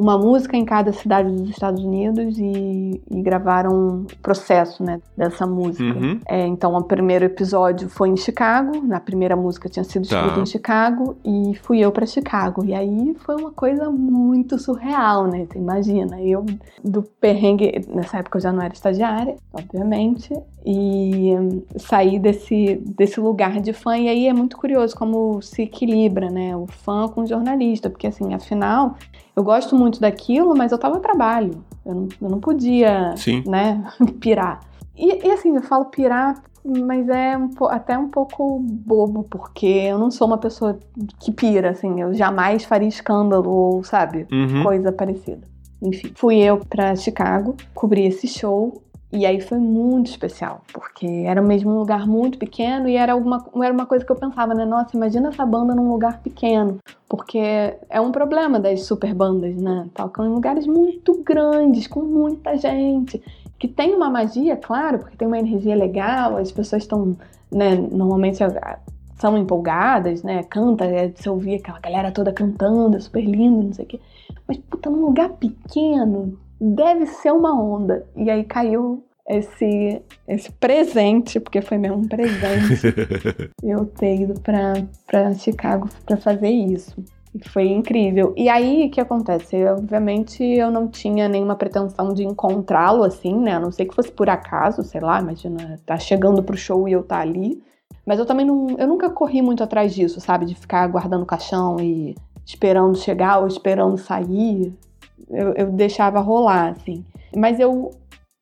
uma música em cada cidade dos Estados Unidos e, e gravaram o processo né, dessa música. Uhum. É, então, o primeiro episódio foi em Chicago, na primeira música tinha sido tá. escrita em Chicago, e fui eu para Chicago. E aí foi uma coisa muito surreal, né? Você imagina, eu do perrengue, nessa época eu já não era estagiária, obviamente, e um, sair desse, desse lugar de fã. E aí é muito curioso como se equilibra, né? O fã com o jornalista, porque assim, afinal, eu gosto muito daquilo, mas eu tava no trabalho. Eu não, eu não podia, Sim. né, pirar. E, e, assim, eu falo pirar, mas é um, até um pouco bobo, porque eu não sou uma pessoa que pira, assim. Eu jamais faria escândalo ou, sabe, uhum. coisa parecida. Enfim, fui eu para Chicago, cobri esse show e aí foi muito especial, porque era mesmo um lugar muito pequeno e era, alguma, era uma coisa que eu pensava, né? Nossa, imagina essa banda num lugar pequeno, porque é um problema das super bandas, né? Tocam em lugares muito grandes, com muita gente, que tem uma magia, claro, porque tem uma energia legal, as pessoas estão, né, normalmente são empolgadas, né? Canta, é, você ouvir aquela galera toda cantando, é super lindo, não sei o quê. Mas, puta, num lugar pequeno, deve ser uma onda. E aí caiu esse, esse presente, porque foi mesmo um presente, eu ter ido para Chicago para fazer isso. E foi incrível. E aí, o que acontece? Eu, obviamente, eu não tinha nenhuma pretensão de encontrá-lo assim, né? A não ser que fosse por acaso, sei lá, imagina, tá chegando pro show e eu tá ali. Mas eu também não. Eu nunca corri muito atrás disso, sabe? De ficar guardando o caixão e esperando chegar ou esperando sair eu, eu deixava rolar, assim. Mas eu,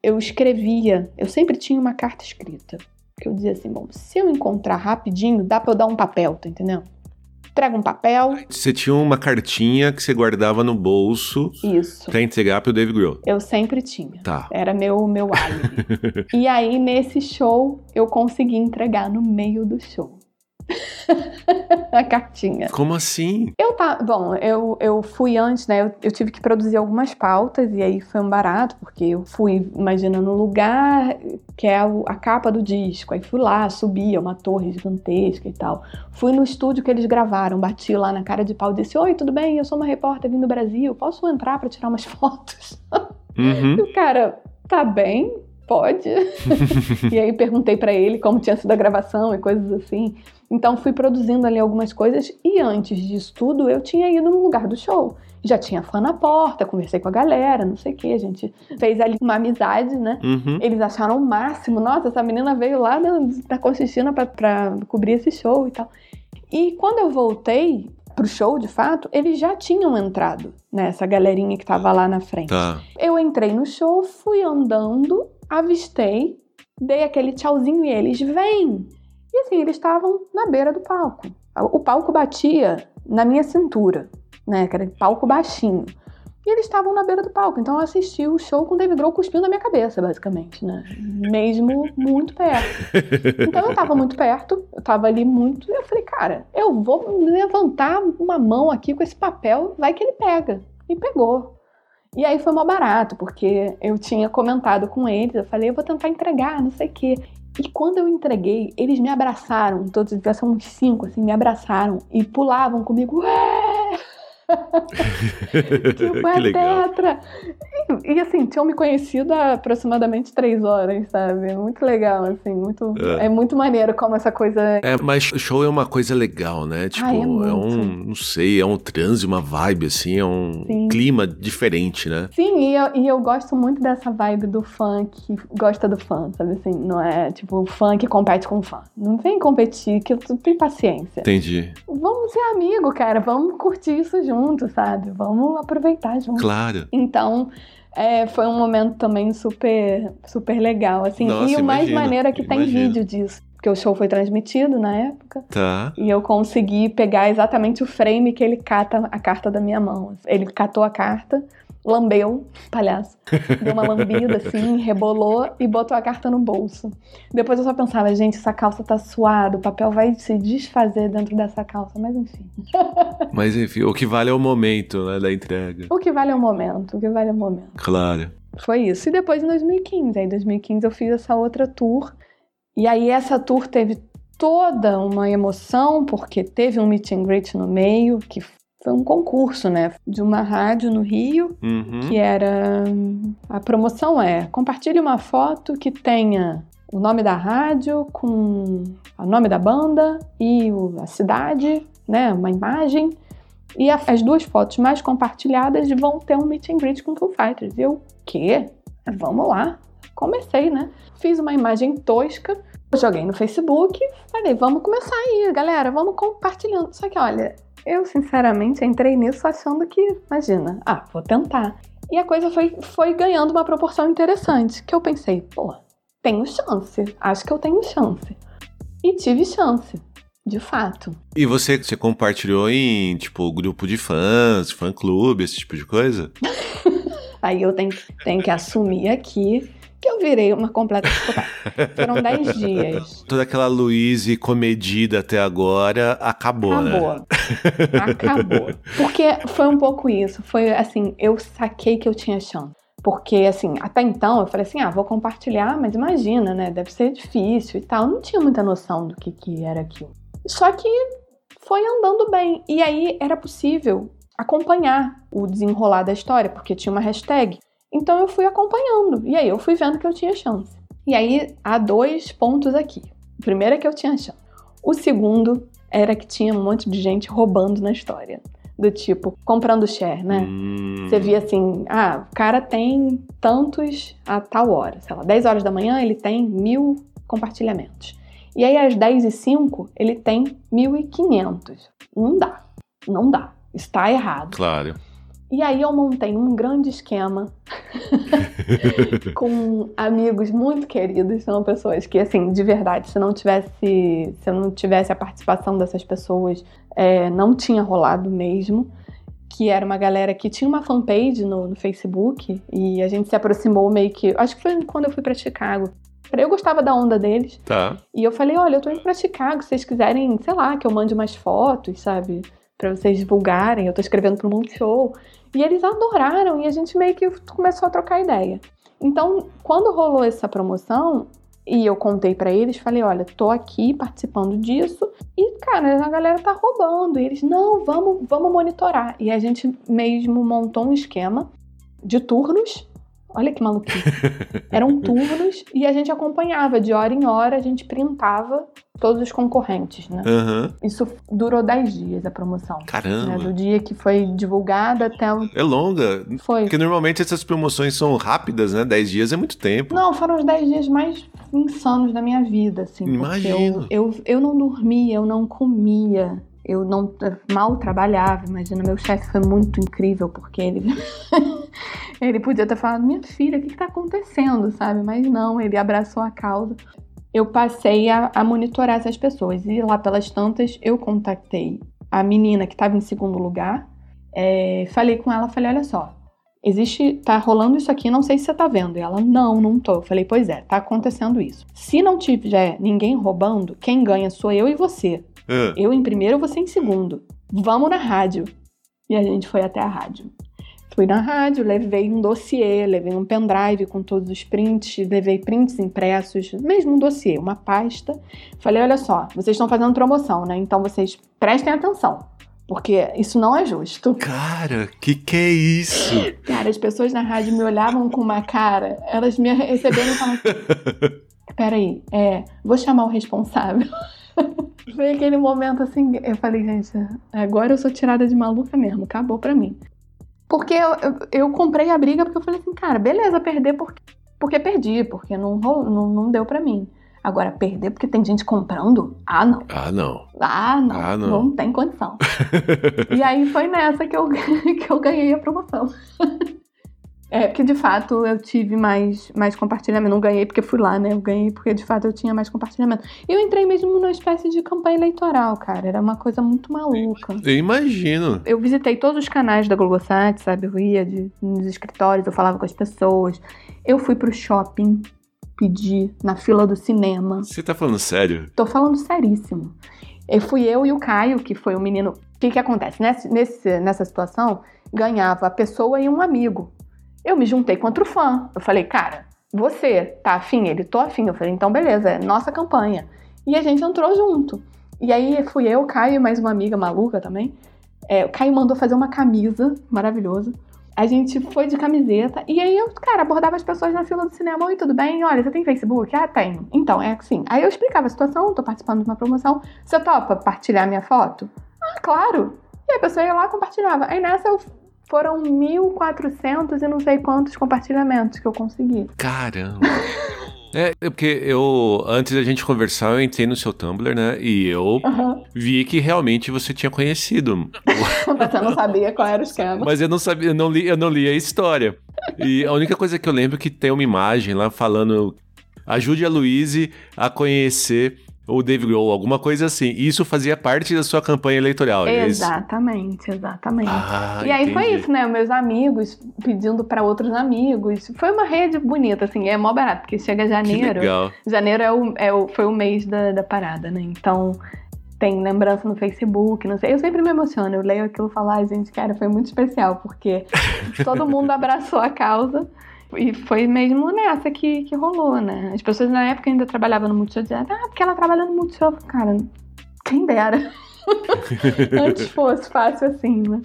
eu escrevia, eu sempre tinha uma carta escrita. Que eu dizia assim, bom, se eu encontrar rapidinho, dá pra eu dar um papel, tá entendendo? Entrega um papel. Você tinha uma cartinha que você guardava no bolso. Isso. Pra entregar pro Dave Grohl. Eu sempre tinha. Tá. Era meu, meu álibi. e aí, nesse show, eu consegui entregar no meio do show. a cartinha. Como assim? Eu tá, bom, eu, eu fui antes, né? Eu, eu, tive que produzir algumas pautas e aí foi um barato, porque eu fui, imagina, no lugar que é a, a capa do disco. Aí fui lá, subi, é uma torre gigantesca e tal. Fui no estúdio que eles gravaram, bati lá na cara de pau e disse: Oi, tudo bem? Eu sou uma repórter vindo do Brasil, posso entrar para tirar umas fotos? Uhum. E o cara, tá bem, pode. e aí perguntei para ele como tinha sido a gravação e coisas assim. Então fui produzindo ali algumas coisas e antes disso tudo eu tinha ido no lugar do show. Já tinha fã na porta, conversei com a galera, não sei o que, a gente fez ali uma amizade, né? Uhum. Eles acharam o máximo, nossa, essa menina veio lá da, da Conchichina pra, pra cobrir esse show e tal. E quando eu voltei pro show, de fato, eles já tinham entrado, né? Essa galerinha que tava lá na frente. Tá. Eu entrei no show, fui andando, avistei, dei aquele tchauzinho e eles, vêm! E assim, eles estavam na beira do palco. O palco batia na minha cintura, né? Que era palco baixinho. E eles estavam na beira do palco. Então eu assisti o show com o David Grohl cuspindo na minha cabeça, basicamente, né? Mesmo muito perto. Então eu tava muito perto, eu tava ali muito. E eu falei, cara, eu vou levantar uma mão aqui com esse papel, vai que ele pega. E pegou. E aí foi mó barato, porque eu tinha comentado com eles, eu falei, eu vou tentar entregar, não sei o quê. E quando eu entreguei, eles me abraçaram, todos, são uns cinco, assim, me abraçaram e pulavam comigo. Ué! tipo, é legal. tetra! E, e, assim, tinham me conhecido há aproximadamente três horas, sabe? Muito legal, assim, muito. É, é muito maneiro como essa coisa. É, mas show é uma coisa legal, né? Tipo, Ai, é, é, um. Não sei, é um transe, uma vibe, assim, é um Sim. clima diferente, né? Sim, e eu, e eu gosto muito dessa vibe do fã que gosta do fã, sabe assim? Não é tipo o fã que compete com o fã. Não vem competir, que eu tenho paciência. Entendi. Vamos ser amigo, cara, vamos curtir isso junto junto, sabe? Vamos aproveitar junto. Claro. Então, É, foi um momento também super, super legal, assim. Nossa, e o mais maneiro é que tem vídeo disso. Porque o show foi transmitido na época. Tá. E eu consegui pegar exatamente o frame que ele cata a carta da minha mão. Ele catou a carta, lambeu, palhaço. Deu uma lambida assim, rebolou e botou a carta no bolso. Depois eu só pensava, gente, essa calça tá suada, o papel vai se desfazer dentro dessa calça, mas enfim. mas enfim, o que vale é o momento, né, da entrega. O que vale é o momento, o que vale é o momento. Claro. Foi isso. E depois em 2015, aí em 2015 eu fiz essa outra tour e aí essa tour teve toda uma emoção, porque teve um meet and greet no meio, que foi um concurso, né? De uma rádio no Rio, uhum. que era. A promoção é: compartilhe uma foto que tenha o nome da rádio com o nome da banda e a cidade, né? Uma imagem. E as duas fotos mais compartilhadas vão ter um meet and greet com Foo Fighters. E eu, quê? Vamos lá. Comecei, né? Fiz uma imagem tosca joguei no Facebook, falei, vamos começar aí, galera, vamos compartilhando. Só que, olha, eu sinceramente entrei nisso achando que, imagina, ah, vou tentar. E a coisa foi, foi ganhando uma proporção interessante, que eu pensei, pô, tenho chance, acho que eu tenho chance. E tive chance, de fato. E você, você compartilhou em, tipo, grupo de fãs, fã-clube, esse tipo de coisa? Aí eu tenho, tenho que assumir aqui que eu virei uma completa psicopata. Foram 10 dias. Toda aquela Louise comedida até agora acabou, acabou. né? Acabou. Porque foi um pouco isso. Foi assim, eu saquei que eu tinha chance. Porque, assim, até então eu falei assim: ah, vou compartilhar, mas imagina, né? Deve ser difícil e tal. Eu não tinha muita noção do que, que era aquilo. Só que foi andando bem. E aí era possível acompanhar o desenrolar da história, porque tinha uma hashtag. Então eu fui acompanhando. E aí eu fui vendo que eu tinha chance. E aí há dois pontos aqui. O primeiro é que eu tinha chance. O segundo era que tinha um monte de gente roubando na história. Do tipo, comprando share, né? Hum. Você via assim, ah, o cara tem tantos a tal hora. Sei lá, 10 horas da manhã ele tem mil compartilhamentos. E aí às 10 e 5 ele tem 1.500. Não dá. Não dá. Está errado. Claro. E aí eu montei um grande esquema com amigos muito queridos, são pessoas que, assim, de verdade, se não tivesse, se não tivesse a participação dessas pessoas, é, não tinha rolado mesmo. Que era uma galera que tinha uma fanpage no, no Facebook e a gente se aproximou meio que. Acho que foi quando eu fui para Chicago. Eu gostava da onda deles. Tá. E eu falei: olha, eu tô indo pra Chicago, se vocês quiserem, sei lá, que eu mande umas fotos, sabe? Pra vocês divulgarem. Eu tô escrevendo pro Multishow. E eles adoraram e a gente meio que começou a trocar ideia. Então, quando rolou essa promoção, e eu contei para eles, falei, olha, tô aqui participando disso e, cara, a galera tá roubando. E eles, não, vamos, vamos monitorar. E a gente mesmo montou um esquema de turnos Olha que maluquice. Eram turnos e a gente acompanhava de hora em hora, a gente printava todos os concorrentes, né? Uhum. Isso durou 10 dias a promoção. Caramba! Né? Do dia que foi divulgada até o. É longa. Foi. Porque normalmente essas promoções são rápidas, né? 10 dias é muito tempo. Não, foram os 10 dias mais insanos da minha vida, assim. Imagino. Eu, eu, eu não dormia, eu não comia eu não mal trabalhava. Imagina, meu chefe foi muito incrível porque ele ele podia ter falado: "Minha filha, o que está acontecendo?", sabe? Mas não, ele abraçou a causa. Eu passei a, a monitorar essas pessoas e lá pelas tantas eu contatei a menina que estava em segundo lugar. É, falei com ela, falei: "Olha só, existe, tá rolando isso aqui, não sei se você tá vendo. E ela, não, não tô. Eu falei, pois é, tá acontecendo isso. Se não tiver ninguém roubando, quem ganha sou eu e você. Uh. Eu em primeiro, você em segundo. Vamos na rádio. E a gente foi até a rádio. Fui na rádio, levei um dossiê, levei um pendrive com todos os prints, levei prints impressos, mesmo um dossiê, uma pasta. Falei: olha só, vocês estão fazendo promoção, né? Então vocês prestem atenção. Porque isso não é justo. Cara, que que é isso? Cara, as pessoas na rádio me olhavam com uma cara, elas me receberam e falavam assim, peraí, é, vou chamar o responsável. Foi aquele momento assim, eu falei, gente, agora eu sou tirada de maluca mesmo, acabou pra mim. Porque eu, eu, eu comprei a briga porque eu falei assim, cara, beleza, perder porque, porque perdi, porque não, não, não deu pra mim. Agora, perder porque tem gente comprando? Ah, não. Ah, não. Ah, não. Ah, não. não tem condição. e aí foi nessa que eu, que eu ganhei a promoção. É, porque de fato eu tive mais, mais compartilhamento. Não ganhei porque fui lá, né? Eu ganhei porque de fato eu tinha mais compartilhamento. Eu entrei mesmo numa espécie de campanha eleitoral, cara. Era uma coisa muito maluca. Eu imagino. Eu visitei todos os canais da Globosat, sabe? Eu ia de, nos escritórios, eu falava com as pessoas. Eu fui pro shopping pedir na fila do cinema. Você tá falando sério? Tô falando seríssimo. Eu fui eu e o Caio, que foi o menino. O que, que acontece? Nesse, nesse, nessa situação, ganhava a pessoa e um amigo. Eu me juntei contra o fã. Eu falei, cara, você tá afim? Ele, tô afim. Eu falei, então beleza, é nossa campanha. E a gente entrou junto. E aí fui eu, Caio e mais uma amiga maluca também. É, o Caio mandou fazer uma camisa maravilhosa. A gente foi de camiseta e aí eu, cara, abordava as pessoas na fila do cinema. Oi, tudo bem? Olha, você tem Facebook? Ah, tenho. Então, é assim. Aí eu explicava a situação, tô participando de uma promoção. Você topa partilhar minha foto? Ah, claro. E a pessoa ia lá compartilhava. Aí nessa eu foram 1.400 e não sei quantos compartilhamentos que eu consegui. Caramba! É, é, porque eu, antes da gente conversar, eu entrei no seu Tumblr, né? E eu uhum. vi que realmente você tinha conhecido. você não sabia qual era o esquema. Mas eu não sabia, eu não li, eu não li a história. E a única coisa que eu lembro é que tem uma imagem lá falando ajude a Luíse a conhecer ou Dave Grohl, alguma coisa assim. Isso fazia parte da sua campanha eleitoral, é Exatamente, exatamente. Ah, e aí entendi. foi isso, né? Meus amigos pedindo para outros amigos. Foi uma rede bonita, assim, é mó barato, porque chega janeiro. Janeiro é o, é o, foi o mês da, da parada, né? Então tem lembrança no Facebook, não sei. Eu sempre me emociono, eu leio aquilo e falo, ai, gente, cara, foi muito especial, porque todo mundo abraçou a causa. E foi mesmo nessa que, que rolou, né? As pessoas na época ainda trabalhavam no Multishow diziam, ah, porque ela trabalha no Multishow. Cara, quem dera. Antes fosse fácil assim, né?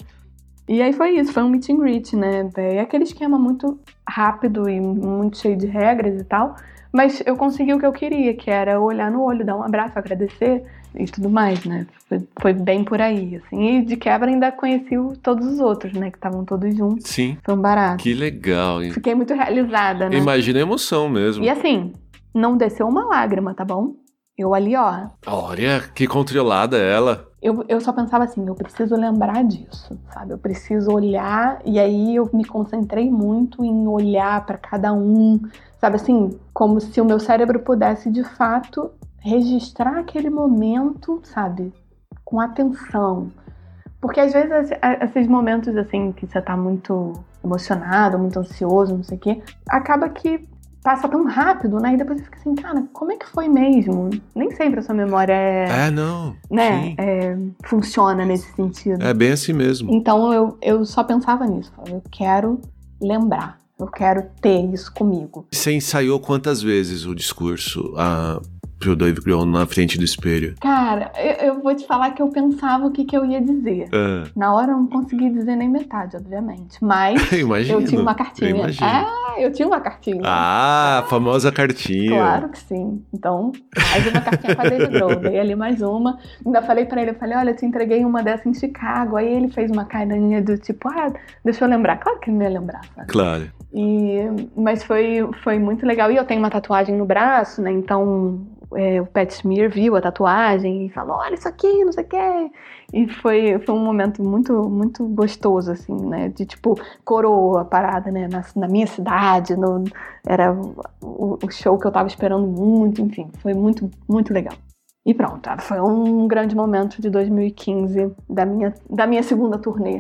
E aí foi isso, foi um meet and greet, né? É aquele esquema muito rápido e muito cheio de regras e tal. Mas eu consegui o que eu queria, que era olhar no olho, dar um abraço, agradecer e tudo mais, né? Foi, foi, bem por aí, assim. E de quebra ainda conheci todos os outros, né? Que estavam todos juntos. Sim. Foi um barato. Que legal, hein? Fiquei muito realizada, né? Imagina a emoção mesmo. E assim, não desceu uma lágrima, tá bom? Eu ali, ó. Olha, que controlada ela. Eu, eu só pensava assim, eu preciso lembrar disso, sabe? Eu preciso olhar, e aí eu me concentrei muito em olhar para cada um, sabe assim? Como se o meu cérebro pudesse de fato registrar aquele momento, sabe? Com atenção. Porque às vezes esses momentos assim que você tá muito emocionado, muito ansioso, não sei o quê, acaba que passa tão rápido, né? E depois você fica assim, cara, como é que foi mesmo? Nem sempre a sua memória é. É, não. Né? É, funciona nesse sentido. É bem assim mesmo. Então eu, eu só pensava nisso. Eu quero lembrar. Eu quero ter isso comigo. Você ensaiou quantas vezes o discurso? Ah, pro Dave Grohl na frente do espelho? Cara, eu, eu, vou te falar que eu pensava o que, que eu ia dizer. Uh. Na hora eu não consegui dizer nem metade, obviamente. Mas Imagino, eu tinha uma cartinha. Eu ah, eu tinha uma cartinha. Ah, a famosa cartinha. Claro que sim. Então, mais uma cartinha pra Dave Grohl. Dei ali mais uma. Ainda falei pra ele, eu falei, olha, eu te entreguei uma dessa em Chicago. Aí ele fez uma carinha do tipo, ah, deixa eu lembrar. Claro que ele não ia lembrar, sabe? Claro. E, mas foi, foi muito legal. E eu tenho uma tatuagem no braço, né? Então é, o Pat Smear viu a tatuagem e falou, olha isso aqui, não sei o que. E foi, foi um momento muito, muito gostoso, assim, né? De tipo, coroa a parada, né? Na, na minha cidade, no, era o, o, show que eu tava esperando muito, enfim, foi muito, muito legal. E pronto, foi um grande momento de 2015 da minha, da minha segunda turnê.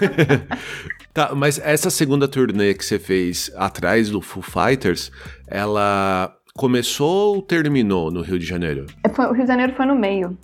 tá, mas essa segunda turnê que você fez atrás do Foo Fighters, ela começou ou terminou no Rio de Janeiro? É, foi, o Rio de Janeiro foi no meio.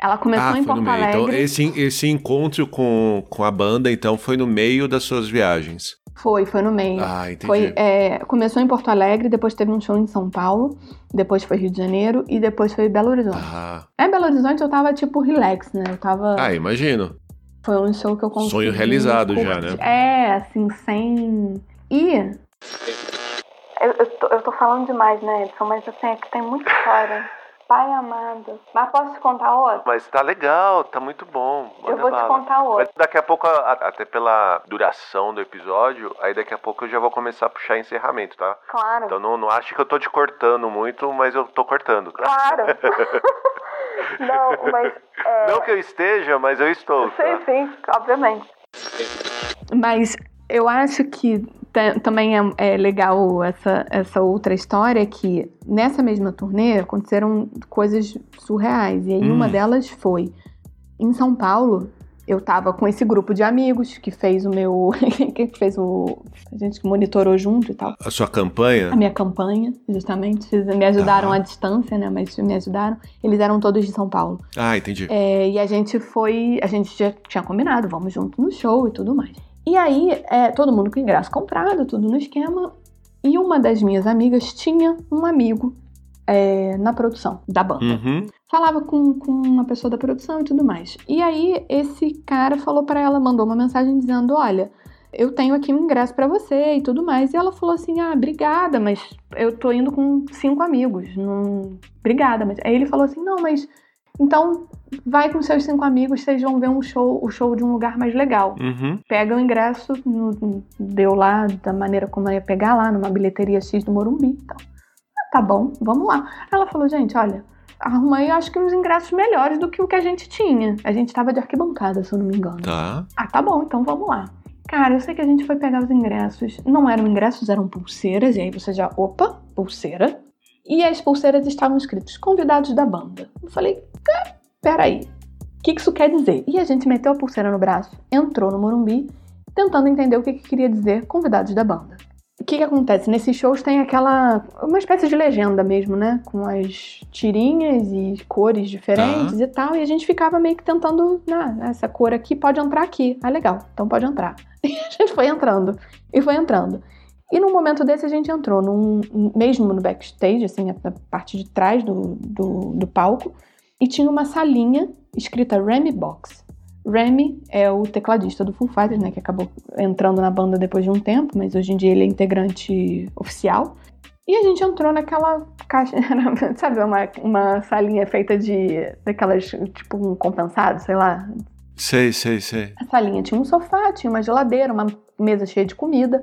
Ela começou ah, em Porto então, Alegre. Então, esse, esse encontro com, com a banda, então, foi no meio das suas viagens? Foi, foi no meio. Ah, entendi. Foi, é, começou em Porto Alegre, depois teve um show em São Paulo, depois foi Rio de Janeiro e depois foi Belo Horizonte. Ah. É, Belo Horizonte eu tava, tipo, relax, né? Eu tava... Ah, imagino. Foi um show que eu consegui... Sonho realizado curtir. já, né? É, assim, sem... E eu, eu, tô, eu tô falando demais, né, Edson? Mas assim, é que tem muita história. Pai amado. Mas posso te contar outra? Mas tá legal, tá muito bom. Manda eu vou bala. te contar outra. Daqui a pouco, até pela duração do episódio, aí daqui a pouco eu já vou começar a puxar encerramento, tá? Claro. Então não, não acho que eu tô te cortando muito, mas eu tô cortando, tá? Claro. não, mas. É... Não que eu esteja, mas eu estou. Sim, tá? sim, obviamente. Mas Eu acho que também é, é, legal essa, essa outra história que nessa mesma turnê aconteceram coisas surreais. E aí hum. uma delas foi em São Paulo. Eu tava com esse grupo de amigos que fez o meu. que fez o. A gente que monitorou junto e tal. A sua campanha? A minha campanha, justamente. Me ajudaram ah. à distância, né? Mas me ajudaram. Eles eram todos de São Paulo. Ah, entendi. É, e a gente foi. A gente já tinha combinado, vamos junto no show e tudo mais. E aí, é, todo mundo com ingresso comprado, tudo no esquema. E uma das minhas amigas tinha um amigo é, na produção da banda. Uhum. Falava com, com uma pessoa da produção e tudo mais. E aí, esse cara falou para ela, mandou uma mensagem dizendo: Olha, eu tenho aqui um ingresso para você e tudo mais. E ela falou assim: Ah, obrigada, mas eu tô indo com cinco amigos. Não... Obrigada, mas. Aí ele falou assim: Não, mas então, vai com seus cinco amigos, vocês vão ver um show, o show de um lugar mais legal. Uhum. Pega o ingresso, no, deu lá da maneira como eu ia pegar lá, numa bilheteria X do Morumbi e tal. Ah, tá bom, vamos lá. Ela falou, gente, olha, arrumei acho que uns ingressos melhores do que o que a gente tinha. A gente tava de arquibancada, se eu não me engano. Tá. Ah, tá bom, então vamos lá. Cara, eu sei que a gente foi pegar os ingressos. Não eram ingressos, eram pulseiras. E aí você já, opa, pulseira. E as pulseiras estavam escritas convidados da banda. Eu falei, peraí, o que isso quer dizer? E a gente meteu a pulseira no braço, entrou no Morumbi, tentando entender o que, que queria dizer convidados da banda. O que, que acontece? Nesses shows tem aquela. uma espécie de legenda mesmo, né? Com as tirinhas e cores diferentes e tal. E a gente ficava meio que tentando. Ah, essa cor aqui pode entrar aqui. Ah, legal. Então pode entrar. E a gente foi entrando. E foi entrando. E num momento desse a gente entrou, num, mesmo no backstage, assim, a parte de trás do, do, do palco, e tinha uma salinha escrita Remy Box. Remy é o tecladista do Full Fighters, né, que acabou entrando na banda depois de um tempo, mas hoje em dia ele é integrante oficial. E a gente entrou naquela caixa, sabe, uma, uma salinha feita de daquelas, tipo um compensado, sei lá. Sei, sei, sei. A salinha tinha um sofá, tinha uma geladeira, uma mesa cheia de comida.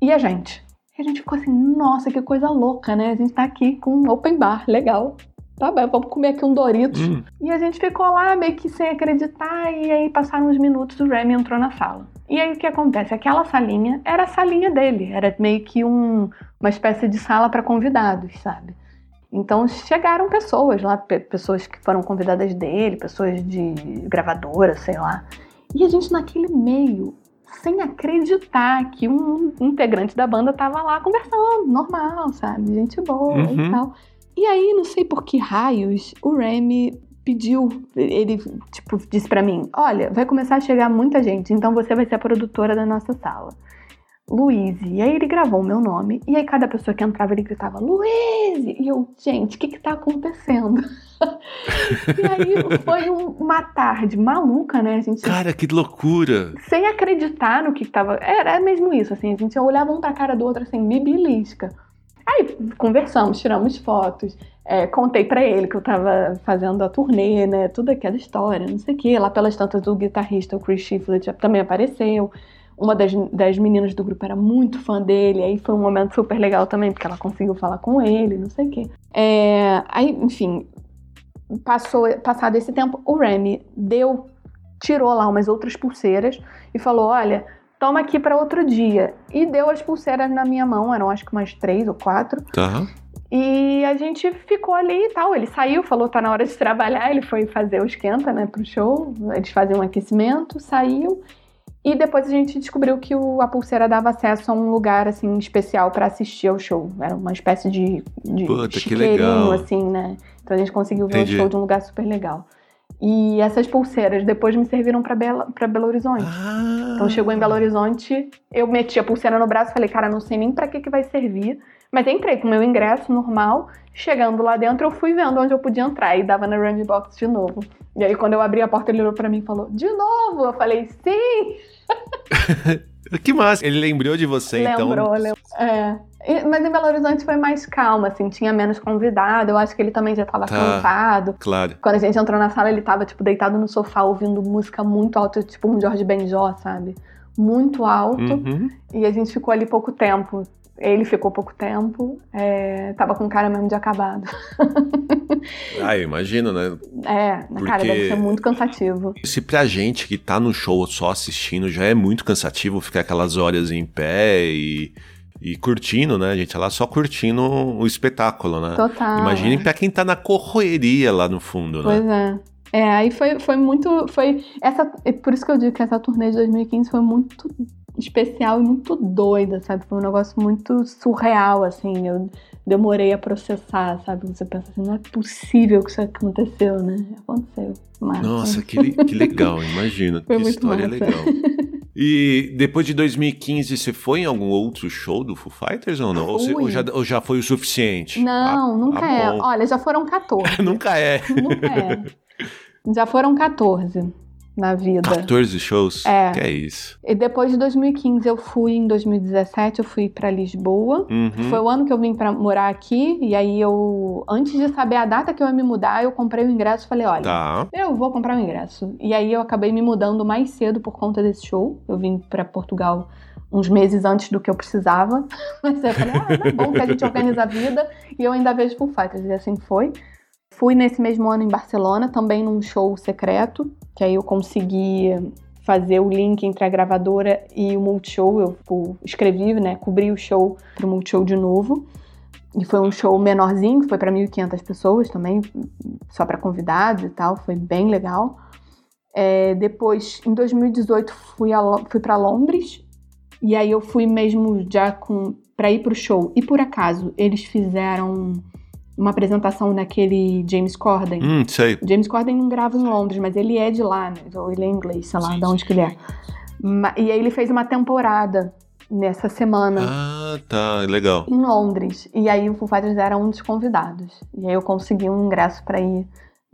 E a gente? E a gente ficou assim, nossa, que coisa louca, né? A gente tá aqui com um open bar, legal. Tá bem, vamos comer aqui um Doritos. Hum. E a gente ficou lá meio que sem acreditar, e aí passaram uns minutos, o Remy entrou na sala. E aí o que acontece? Aquela salinha era a salinha dele, era meio que um, uma espécie de sala para convidados, sabe? Então chegaram pessoas lá, pessoas que foram convidadas dele, pessoas de gravadora, sei lá. E a gente naquele meio sem acreditar que um integrante da banda tava lá conversando, normal, sabe? Gente boa uhum. e tal. E aí, não sei por que raios, o Remy pediu, ele, tipo, disse para mim: Olha, vai começar a chegar muita gente, então você vai ser a produtora da nossa sala. Luiz. E aí ele gravou o meu nome. E aí cada pessoa que entrava ele gritava Luiz! E eu, gente, o que que tá acontecendo? e aí foi um, uma tarde maluca, né? A gente, cara, que loucura! Sem acreditar no que tava. Era, mesmo isso, assim, a gente olhava um pra cara do outro assim, bibilisca. Aí conversamos, tiramos fotos. É, contei para ele que eu tava fazendo a turnê, né? Tudo aquela história, não sei o quê. Lá pelas tantas, o guitarrista, o Chris Shiflett, também apareceu uma das, das meninas do grupo era muito fã dele, aí foi um momento super legal também, porque ela conseguiu falar com ele, não sei o quê. É, aí, enfim, passou, passado esse tempo, o Remy deu, tirou lá umas outras pulseiras e falou: Olha, toma aqui para outro dia. E deu as pulseiras na minha mão, eram acho que umas três ou quatro. Tá. E a gente ficou ali e tal. Ele saiu, falou: tá na hora de trabalhar. Ele foi fazer o esquenta, né, pro show. Eles faziam um aquecimento, saiu. E depois a gente descobriu que o, a pulseira dava acesso a um lugar assim especial para assistir ao show. Era uma espécie de, de Puta, chiqueirinho, assim, né? Então a gente conseguiu ver Entendi. o show de um lugar super legal. E essas pulseiras depois me serviram para Belo Horizonte. Ah. Então chegou em Belo Horizonte, eu meti a pulseira no braço, falei, cara, não sei nem para que que vai servir. Mas entrei com o meu ingresso normal, chegando lá dentro, eu fui vendo onde eu podia entrar e dava na Run Box de novo. E aí quando eu abri a porta, ele olhou para mim e falou: "De novo?". Eu falei: "Sim". que massa! Ele lembrou de você, lembrou, então. Lembrou, é. Mas em Belo Horizonte foi mais calma, assim, tinha menos convidado. Eu acho que ele também já tava tá, cansado. Claro. Quando a gente entrou na sala, ele tava, tipo, deitado no sofá ouvindo música muito alta, tipo um Jorge Benjó, sabe? Muito alto. Uhum. E a gente ficou ali pouco tempo. Ele ficou pouco tempo, é, tava com cara mesmo de acabado. ah, eu imagino, né? É, na Porque cara deve ser muito cansativo. Se pra gente que tá no show só assistindo já é muito cansativo ficar aquelas horas em pé e e curtindo, né, gente? Lá só curtindo o espetáculo, né? Total. Imaginem pra quem tá na corroeria lá no fundo, né? Pois é. É, aí foi, foi muito. Foi essa, por isso que eu digo que essa turnê de 2015 foi muito especial e muito doida, sabe? Foi um negócio muito surreal, assim. Eu demorei a processar, sabe? Você pensa assim, não é possível que isso aconteceu, né? Aconteceu. Massa. Nossa, que, que legal, imagina. Que história massa. legal. E depois de 2015, você foi em algum outro show do Foo Fighters ou não? Ou, você, ou, já, ou, já, foi o suficiente? Não, ah, nunca ah, é. Olha, já foram 14. nunca é. Nunca é. Já foram 14 na vida. 14 shows? É. Que é isso. E depois de 2015 eu fui, em 2017 eu fui para Lisboa. Uhum. Foi o ano que eu vim para morar aqui. E aí eu, antes de saber a data que eu ia me mudar, eu comprei o ingresso e falei, olha, tá. eu vou comprar o ingresso. E aí eu acabei me mudando mais cedo por conta desse show. Eu vim para Portugal uns meses antes do que eu precisava. Mas eu falei, ah, tá bom que a gente organiza a vida. E eu ainda vejo Full Fighters. E assim foi. Fui nesse mesmo ano em Barcelona, também num show secreto, que aí eu consegui fazer o link entre a gravadora e o Multishow. Eu tipo, escrevi, né, cobri o show para o Multishow de novo. E foi um show menorzinho, foi para 1.500 pessoas também, só para convidados e tal, foi bem legal. É, depois, em 2018, fui, fui para Londres, e aí eu fui mesmo já com para ir para o show. E por acaso, eles fizeram uma apresentação daquele James Corden. Hum, sei. James Corden não grava em Londres, mas ele é de lá, né? Ou ele é inglês, sei lá, sim, de onde sim. que ele é. E aí ele fez uma temporada nessa semana. Ah, tá, legal. Em Londres. E aí o Foo Fighters era um dos convidados. E aí eu consegui um ingresso para ir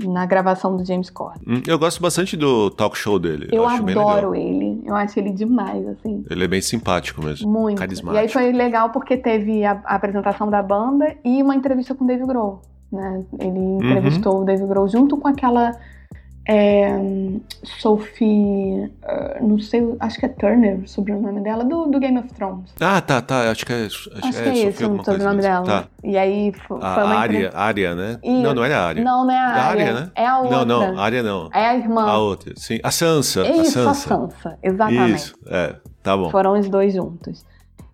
na gravação do James Corden. Hum, eu gosto bastante do talk show dele. Eu, eu adoro ele. Eu acho ele demais, assim. Ele é bem simpático mesmo. Muito. Carismático. E aí foi legal porque teve a, a apresentação da banda e uma entrevista com o Dave Grohl. Né? Ele uhum. entrevistou uhum. o Dave Grohl junto com aquela é, Sophie, uh, não sei, acho que é Turner, o sobrenome dela, do, do Game of Thrones. Ah, tá, tá, acho que é. Acho, acho que é, é isso, o sobrenome dela. Tá. E aí foi, a uma área, área, né? E... Não, não é a área. Não, não é a área. né? É a outra. Não, não, a área não. É a irmã. A outra, sim. A Sansa. Isso, a Sansa. A Sansa, exatamente. Isso, é, tá bom. Foram os dois juntos.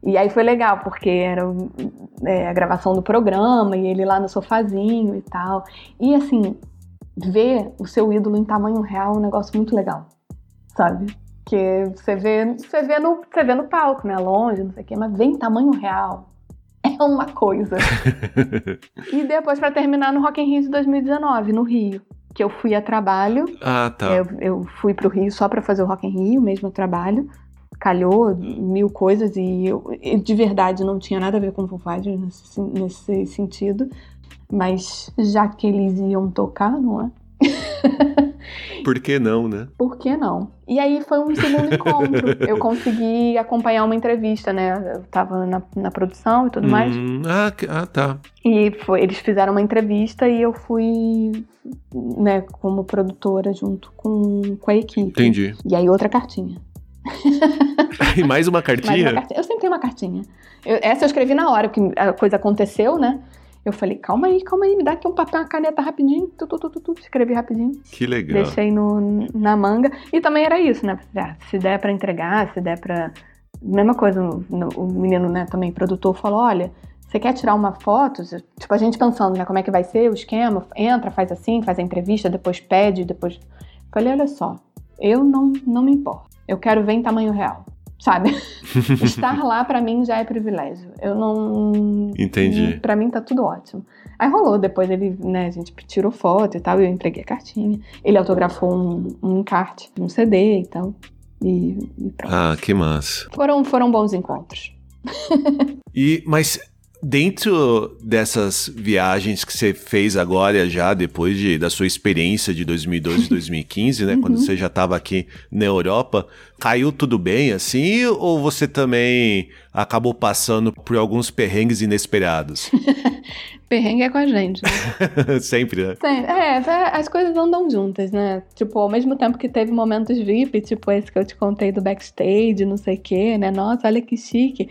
E aí foi legal, porque era é, a gravação do programa e ele lá no sofazinho e tal. E assim, ver o seu ídolo em tamanho real é um negócio muito legal, sabe? Que você vê, você vê, no, você vê no palco, né? Longe, não sei o quê, mas ver em tamanho real é uma coisa. e depois, para terminar, no Rock in Rio de 2019, no Rio. Que eu fui a trabalho. Ah, tá. Eu, eu fui pro Rio só para fazer o Rock in Rio, mesmo trabalho. Calhou mil coisas e eu, de verdade não tinha nada a ver com o Foo Fighters nesse, nesse sentido. Mas já que eles iam tocar, não é? Por que não, né? Por que não? E aí foi um segundo encontro. Eu consegui acompanhar uma entrevista, né? Eu tava na, na produção e tudo hum, mais. Ah, ah, tá. E foi, eles fizeram uma entrevista e eu fui, né, como produtora junto com, com a equipe. Entendi. E aí outra cartinha. e mais uma cartinha? mais uma cartinha. Eu sempre tenho uma cartinha. Eu, essa eu escrevi na hora, porque a coisa aconteceu, né? Eu falei, calma aí, calma aí, me dá aqui um papel, uma caneta rapidinho, tu, tu, tu, tu, tu escrevi rapidinho. Que legal. Deixei no, na manga. E também era isso, né? Ah, se der para entregar, se der para Mesma coisa, o menino, né, também, produtor, falou, olha, você quer tirar uma foto? Tipo, a gente pensando, né, como é que vai ser o esquema, entra, faz assim, faz a entrevista, depois pede, depois... Falei, olha só, eu não, não me importo. Eu quero ver em tamanho real sabe? Estar lá para mim já é privilégio. Eu não. Entendi. Para mim tá tudo ótimo. Aí rolou, depois ele, né, a gente tirou foto e tal, e eu entreguei a cartinha. Ele autografou um, um encarte, um CD e tal. E, e pronto. Ah, que massa. Foram, foram bons encontros. e, mas Dentro dessas viagens que você fez agora, já depois de, da sua experiência de 2012 e 2015, né? Uhum. Quando você já estava aqui na Europa, caiu tudo bem assim? Ou você também acabou passando por alguns perrengues inesperados? Perrengue é com a gente, né? Sempre, né? Sempre. É, é, as coisas andam juntas, né? Tipo, ao mesmo tempo que teve momentos VIP, tipo esse que eu te contei do backstage, não sei o quê, né? Nossa, olha que chique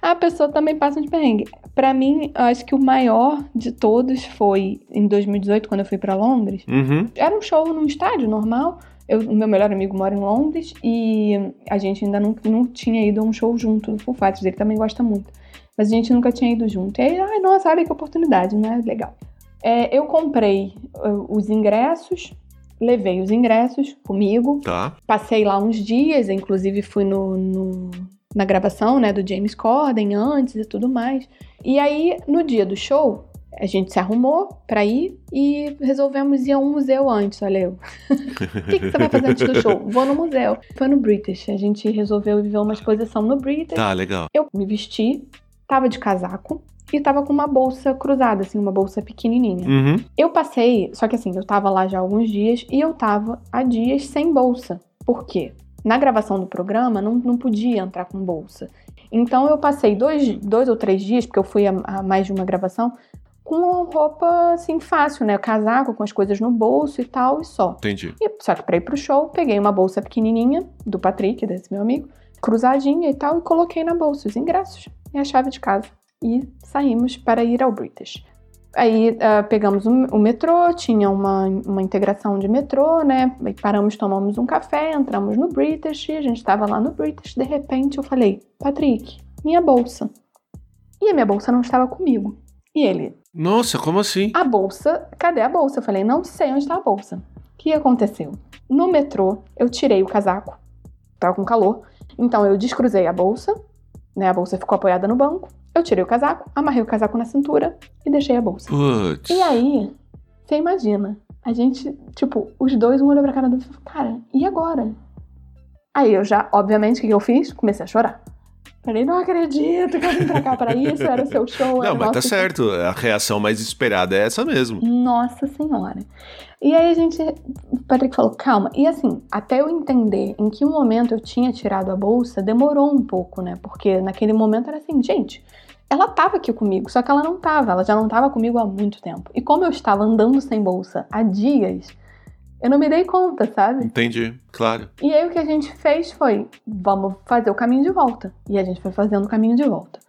A pessoa também passa de perrengue. Pra mim, eu acho que o maior de todos foi em 2018, quando eu fui pra Londres. Uhum. Era um show num estádio normal. Eu, o meu melhor amigo mora em Londres e a gente ainda não, não tinha ido a um show junto do Full Fighters. Ele também gosta muito. Mas a gente nunca tinha ido junto. E aí, ai, nossa, olha que oportunidade, né? Legal. É, eu comprei uh, os ingressos, levei os ingressos comigo, Tá. passei lá uns dias, inclusive fui no, no- na gravação, né, do James Corden antes e tudo mais. E aí, no dia do show, a gente se arrumou pra ir e resolvemos ir a um museu antes, olha eu. O que, que você vai fazer antes do show? Vou no museu. Foi no British. A gente resolveu ver uma exposição no British. Tá, legal. Eu me vesti, tava de casaco e tava com uma bolsa cruzada, assim, uma bolsa pequenininha. Uhum. Eu passei, só que assim, eu tava lá já há alguns dias e eu tava há dias sem bolsa. Por quê? Na gravação do programa não, não podia entrar com bolsa. Então eu passei dois, dois ou três dias, porque eu fui a, a mais de uma gravação, com roupa assim fácil, né? Casaco com as coisas no bolso e tal, e só. Entendi. E, só que pra ir pro show, peguei uma bolsa pequenininha do Patrick, desse meu amigo, cruzadinha e tal, e coloquei na bolsa os ingressos e a chave de casa. E saímos para ir ao British. Aí ah, pegamos o, o metrô, tinha uma, uma integração de metrô, né? Paramos, tomamos um café, entramos no British, a gente estava lá no British. De repente eu falei, Patrick, minha bolsa. E a minha bolsa não estava comigo. E ele, Nossa, como assim? a bolsa, cadê a bolsa? Eu falei, não sei onde está a bolsa. O que aconteceu? No metrô, eu tirei o casaco, tava com calor, então eu descruzei a bolsa, né? A bolsa ficou apoiada no banco. Eu tirei o casaco, amarrei o casaco na cintura e deixei a bolsa. Putz. E aí, você imagina, a gente, tipo, os dois, um olhou pra cara do outro e falou, cara, e agora? Aí eu já, obviamente, o que eu fiz? Comecei a chorar. Falei, não acredito que eu vim pra cá pra isso, era o seu show. era Não, mas tá certo. A reação mais esperada é essa mesmo. Nossa Senhora. E aí a gente. O Patrick falou, calma. E assim, até eu entender em que momento eu tinha tirado a bolsa, demorou um pouco, né? Porque naquele momento era assim, gente. Ela tava aqui comigo, só que ela não tava, ela já não tava comigo há muito tempo. E como eu estava andando sem bolsa há dias, eu não me dei conta, sabe? Entendi, claro. E aí o que a gente fez foi, vamos fazer o caminho de volta. E a gente foi fazendo o caminho de volta.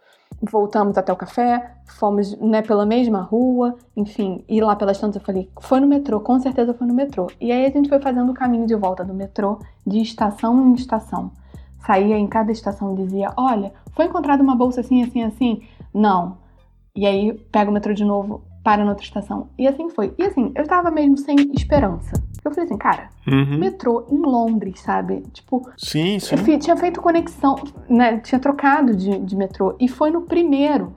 Voltamos até o café, fomos né, pela mesma rua, enfim, e lá pelas tantas eu falei, foi no metrô, com certeza foi no metrô. E aí a gente foi fazendo o caminho de volta do metrô, de estação em estação. Saía em cada estação e dizia, olha, foi encontrada uma bolsa assim, assim, assim? Não. E aí pega o metrô de novo, para na outra estação. E assim foi. E assim, eu tava mesmo sem esperança. Eu falei assim, cara, Uhum. metrô em Londres, sabe? Tipo, Sim, sim. eu tinha feito conexão, né? Tinha trocado de, de metrô. E foi no primeiro.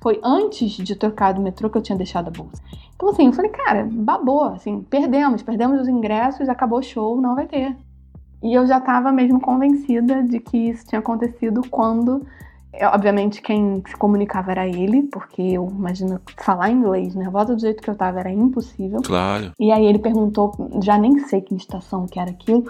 Foi antes de trocar do metrô que eu tinha deixado a bolsa. Então, assim, eu falei, cara, babou, assim, perdemos, perdemos os ingressos, acabou o show, não vai ter. E eu já tava mesmo convencida de que isso tinha acontecido quando. É, Obviamente, quem se comunicava era ele, porque eu imagino falar inglês nervosa do jeito que eu tava era impossível. Claro. E aí ele perguntou, já nem sei que estação que era aquilo.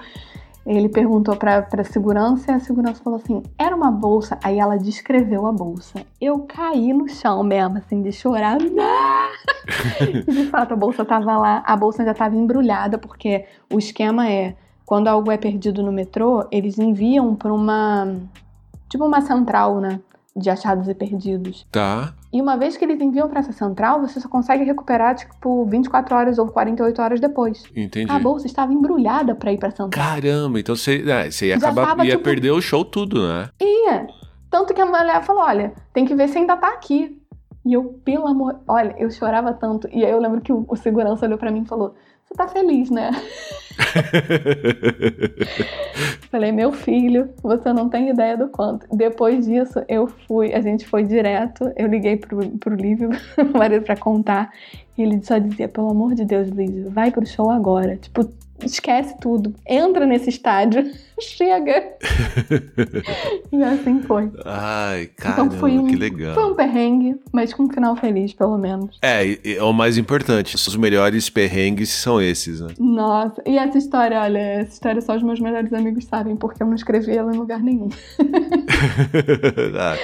Ele perguntou pra, pra segurança e a segurança falou assim: era uma bolsa. Aí ela descreveu a bolsa. Eu caí no chão mesmo, assim, de chorar. e de fato, a bolsa tava lá, a bolsa já tava embrulhada, porque o esquema é: quando algo é perdido no metrô, eles enviam pra uma. Tipo uma central, né? De achados e perdidos. Tá. E uma vez que eles enviam pra essa central, você só consegue recuperar, tipo, 24 horas ou 48 horas depois. Entendi. A bolsa estava embrulhada pra ir pra central. Caramba, então você, é, você ia acabar tava, ia tipo- perder o show tudo, né? Ia. Tanto que a mulher falou: olha, tem que ver se ainda tá aqui. E eu, pelo amor. Olha, eu chorava tanto. E aí eu lembro que o, o segurança olhou pra mim e falou: Você tá feliz, né? Falei, meu filho, você não tem ideia do quanto. Depois disso, eu fui, a gente foi direto, eu liguei pro, pro Lívio, meu marido, pra contar. E ele só dizia, pelo amor de Deus, Lívio, vai pro show agora. Tipo, esquece tudo. Entra nesse estádio, chega. e assim foi. Ai, caramba, Então um, que legal. foi um perrengue, mas com um final feliz, pelo menos. É, é o mais importante. Os melhores perrengues são esses, né? Nossa, e essa história, olha, essa história só os meus melhores amigos sabem, porque eu não escrevi ela em lugar nenhum. Ah,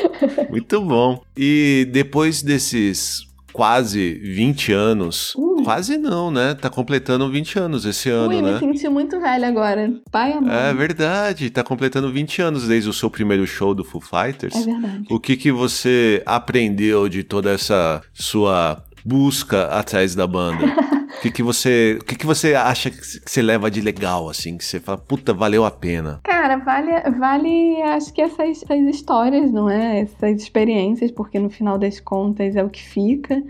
muito bom. E depois desses quase 20 anos. Ui. Quase não, né? Tá completando 20 anos esse ano, Ui, né? me senti muito velha agora. Pai amor. É verdade, tá completando 20 anos desde o seu primeiro show do Foo Fighters. É verdade. O que que você aprendeu de toda essa sua busca atrás da banda? O que que você, o que que você acha que você leva de legal assim, que você fala, puta, valeu a pena? Cara, vale, vale acho que essas, essas histórias, não é? Essas experiências, porque no final das contas é o que fica.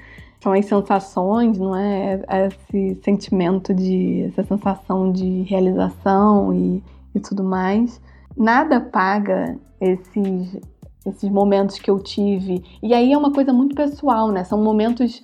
São as sensações, não é? Esse sentimento de. essa sensação de realização e, e tudo mais. Nada paga esses, esses momentos que eu tive. E aí é uma coisa muito pessoal, né? São momentos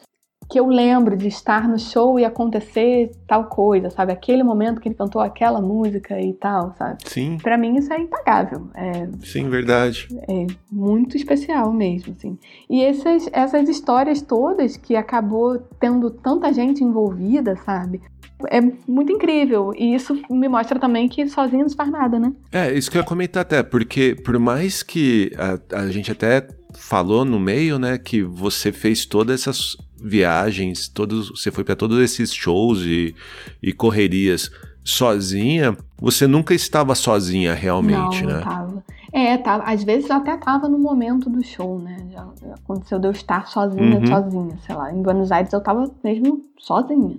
que eu lembro de estar no show e acontecer tal coisa, sabe? Aquele momento que ele cantou aquela música e tal, sabe? Sim, Pra mim isso é impagável. É, sim, verdade. é muito especial mesmo, assim. E essas, essas histórias todas que acabou tendo tanta gente envolvida, sabe? É muito incrível. E isso me mostra também que sozinho não se faz nada, né? É, isso que eu ia comentar até, porque por mais que a, a gente até falou no meio, né, que você fez todas essas viagens, todos, você foi para todos esses shows e, e correrias sozinha, você nunca estava sozinha realmente, não, né? não tava. É, tava, às vezes até tava no momento do show, né? Já, já aconteceu de eu estar sozinha, Uhum. sozinha, sei lá. Em Buenos Aires eu tava mesmo sozinha.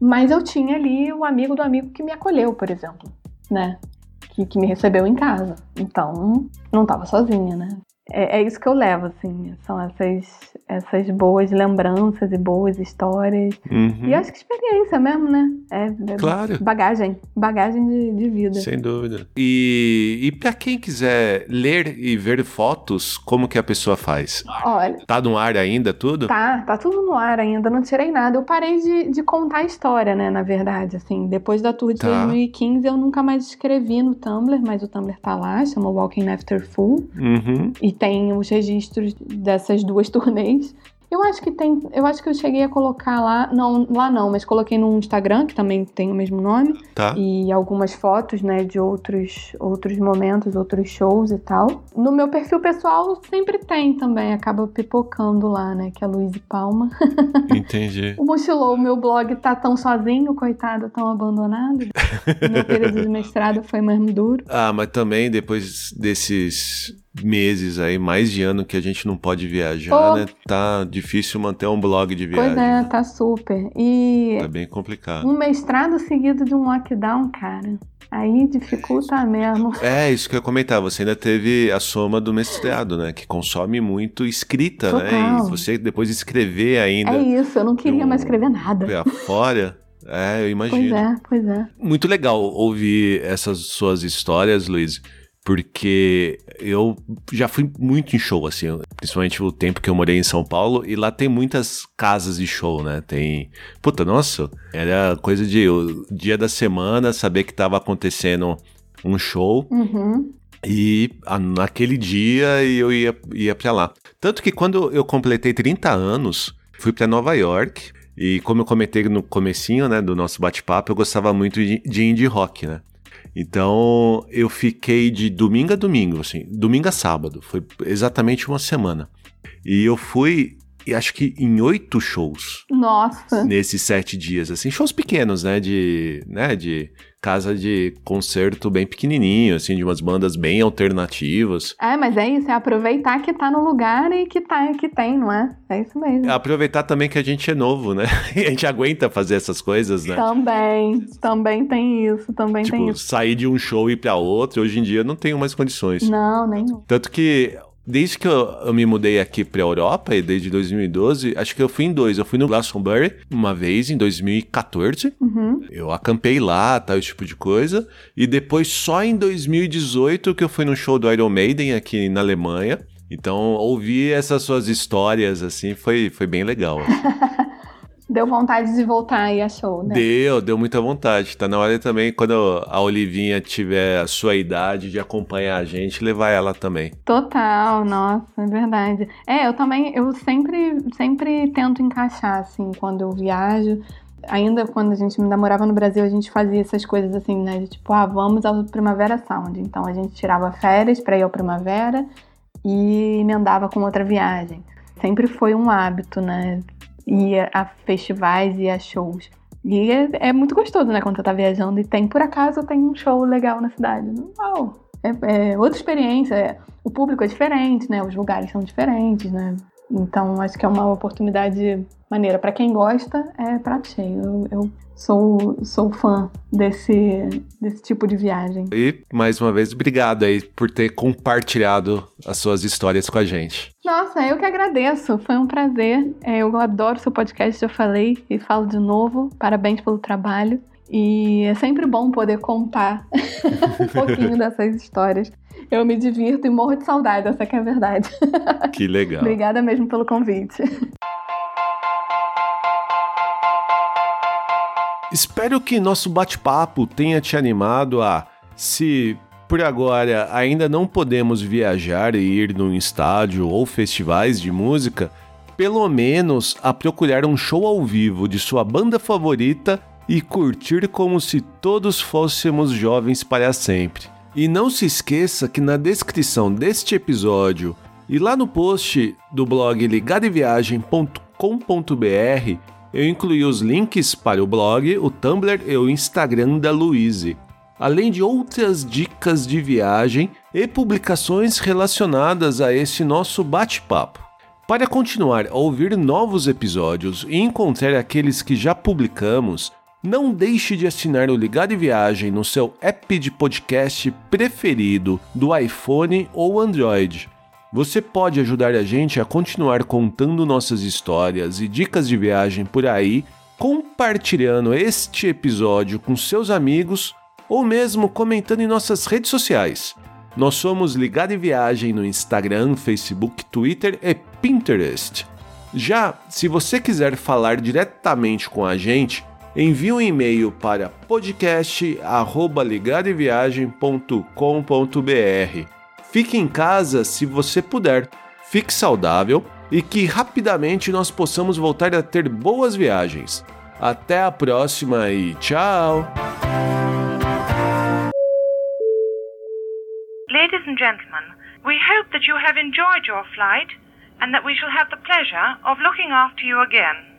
Mas eu tinha ali o amigo do amigo que me acolheu, por exemplo, né? Que, que me recebeu em casa. Então, não tava sozinha, né? É, é isso que eu levo, assim. São essas, essas boas lembranças e boas histórias. Uhum. E acho que experiência mesmo, né? É, é Claro. bagagem. Bagagem de, de vida. Sem dúvida. E, e para quem quiser ler e ver fotos, como que a pessoa faz? Olha, Tá no ar ainda tudo? Tá, tá tudo no ar ainda, não tirei nada. Eu parei de, de contar a história, né, na verdade, assim. Depois da tour de Tá. 2015, eu nunca mais escrevi no Tumblr, mas o Tumblr tá lá, chama Walking After Full. Uhum. E tem os registros dessas duas turnês. Eu acho que tem, eu acho que eu cheguei a colocar lá, não, lá não, mas coloquei no Instagram, que também tem o mesmo nome, Tá. e algumas fotos, né, de outros, outros momentos, outros shows e tal. No meu perfil pessoal sempre tem também, acaba pipocando lá, né, que é Luiz Palma. Entendi. O Mochilou, meu blog tá tão sozinho, coitado, tão abandonado. meu período de mestrado foi mesmo duro. Ah, mas também depois desses meses aí, mais de ano que a gente não pode viajar, Oh. né? Tá difícil manter um blog de viagem. Pois é, né? tá super. E Tá bem complicado. um mestrado seguido de um lockdown, cara. Aí dificulta mesmo. É, isso que eu ia comentar. Você ainda teve a soma do mestrado, né? Que consome muito escrita, né? Total. E você depois escrever ainda É isso, eu não queria um- mais escrever nada. fora. É, eu Pois imagino. é, pois é. Muito legal ouvir essas suas histórias, Luiz, porque eu já fui muito em show, assim, principalmente o tempo que eu morei em São Paulo, e lá tem muitas casas de show, né? Tem. Puta, nossa, era coisa de o dia da semana, saber que tava acontecendo um show. Uhum. E a- naquele dia eu ia, ia pra lá. Tanto que quando eu completei 30 anos, fui pra Nova York. E como eu comentei no comecinho, né, do nosso bate-papo, eu gostava muito de, de indie rock, né? Então eu fiquei de domingo a domingo, assim, domingo a sábado. Foi exatamente uma semana. E eu fui, e acho que em oito shows Nossa. nesses sete dias, assim, shows pequenos, né, de, né, de casa de concerto bem pequenininho, assim, de umas bandas bem alternativas. É, mas é isso, é aproveitar que tá no lugar e que tá que tem, não é? É isso mesmo. Aproveitar também que a gente é novo, né, e a gente aguenta fazer essas coisas, né. Também, também tem isso, também tem Tipo, isso. sair de um show e ir pra outro, hoje em dia não tenho mais condições. Não, nenhum. Tanto que, desde que eu, eu me mudei aqui pra Europa, e desde 2012, acho que eu fui em dois. Eu fui no Glastonbury uma vez, em 2014. Uhum. Eu acampei lá, tal, esse tipo de coisa. E depois, só em 2018, que eu fui no show do Iron Maiden aqui na Alemanha. Então, ouvir essas suas histórias, assim, foi, foi bem legal. Deu vontade de voltar aí a show, né? Deu, deu muita vontade. Tá na hora também, quando a Olivinha tiver a sua idade de acompanhar a gente, levar ela também. Total, nossa, é verdade. É, eu também, eu sempre, sempre tento encaixar, assim, quando eu viajo. Ainda quando a gente ainda morava no Brasil, a gente fazia essas coisas assim, né? De tipo, ah, vamos ao Primavera Sound. Então a gente tirava férias pra ir ao Primavera e emendava com outra viagem. Sempre foi um hábito, né? Ir a festivais e a shows. E é, é, muito gostoso, né, quando você tá viajando e tem, por acaso, tem um show legal na cidade. Uau! É, é outra experiência, é, o público é diferente, né, os lugares são diferentes, né. Então, acho que é uma oportunidade maneira. Para quem gosta, é prato cheio. Eu, eu sou, sou fã desse, desse tipo de viagem. E, mais uma vez, obrigado aí por ter compartilhado as suas histórias com a gente. Nossa, eu que agradeço. Foi um prazer. É, eu adoro seu podcast, já falei e falo de novo. Parabéns pelo trabalho. E é sempre bom poder contar um pouquinho dessas histórias. Eu me divirto e morro de saudade, essa que é a verdade. Que legal. Obrigada mesmo pelo convite. Espero que nosso bate-papo tenha te animado a, se por agora ainda não podemos viajar e ir num estádio ou festivais de música, pelo menos a procurar um show ao vivo de sua banda favorita e curtir como se todos fôssemos jovens para sempre. E não se esqueça que na descrição deste episódio e lá no post do blog ligadeviagem.com.br eu incluí os links para o blog, o Tumblr e o Instagram da Louise, além de outras dicas de viagem e publicações relacionadas a esse nosso bate-papo. Para continuar a ouvir novos episódios e encontrar aqueles que já publicamos, não deixe de assinar o Ligado Viagem no seu app de podcast preferido do iPhone ou Android. Você pode ajudar a gente a continuar contando nossas histórias e dicas de viagem por aí, compartilhando este episódio com seus amigos ou mesmo comentando em nossas redes sociais. Nós somos Ligado em Viagem no Instagram, Facebook, Twitter e Pinterest. Já se você quiser falar diretamente com a gente, envie um e-mail para podcast@ligadeviagem.com.br. Fique em casa se você puder, fique saudável e que rapidamente nós possamos voltar a ter boas viagens. Até a próxima e tchau! Ladies and gentlemen, we hope that you have enjoyed your flight and that we shall have the pleasure of looking after you again.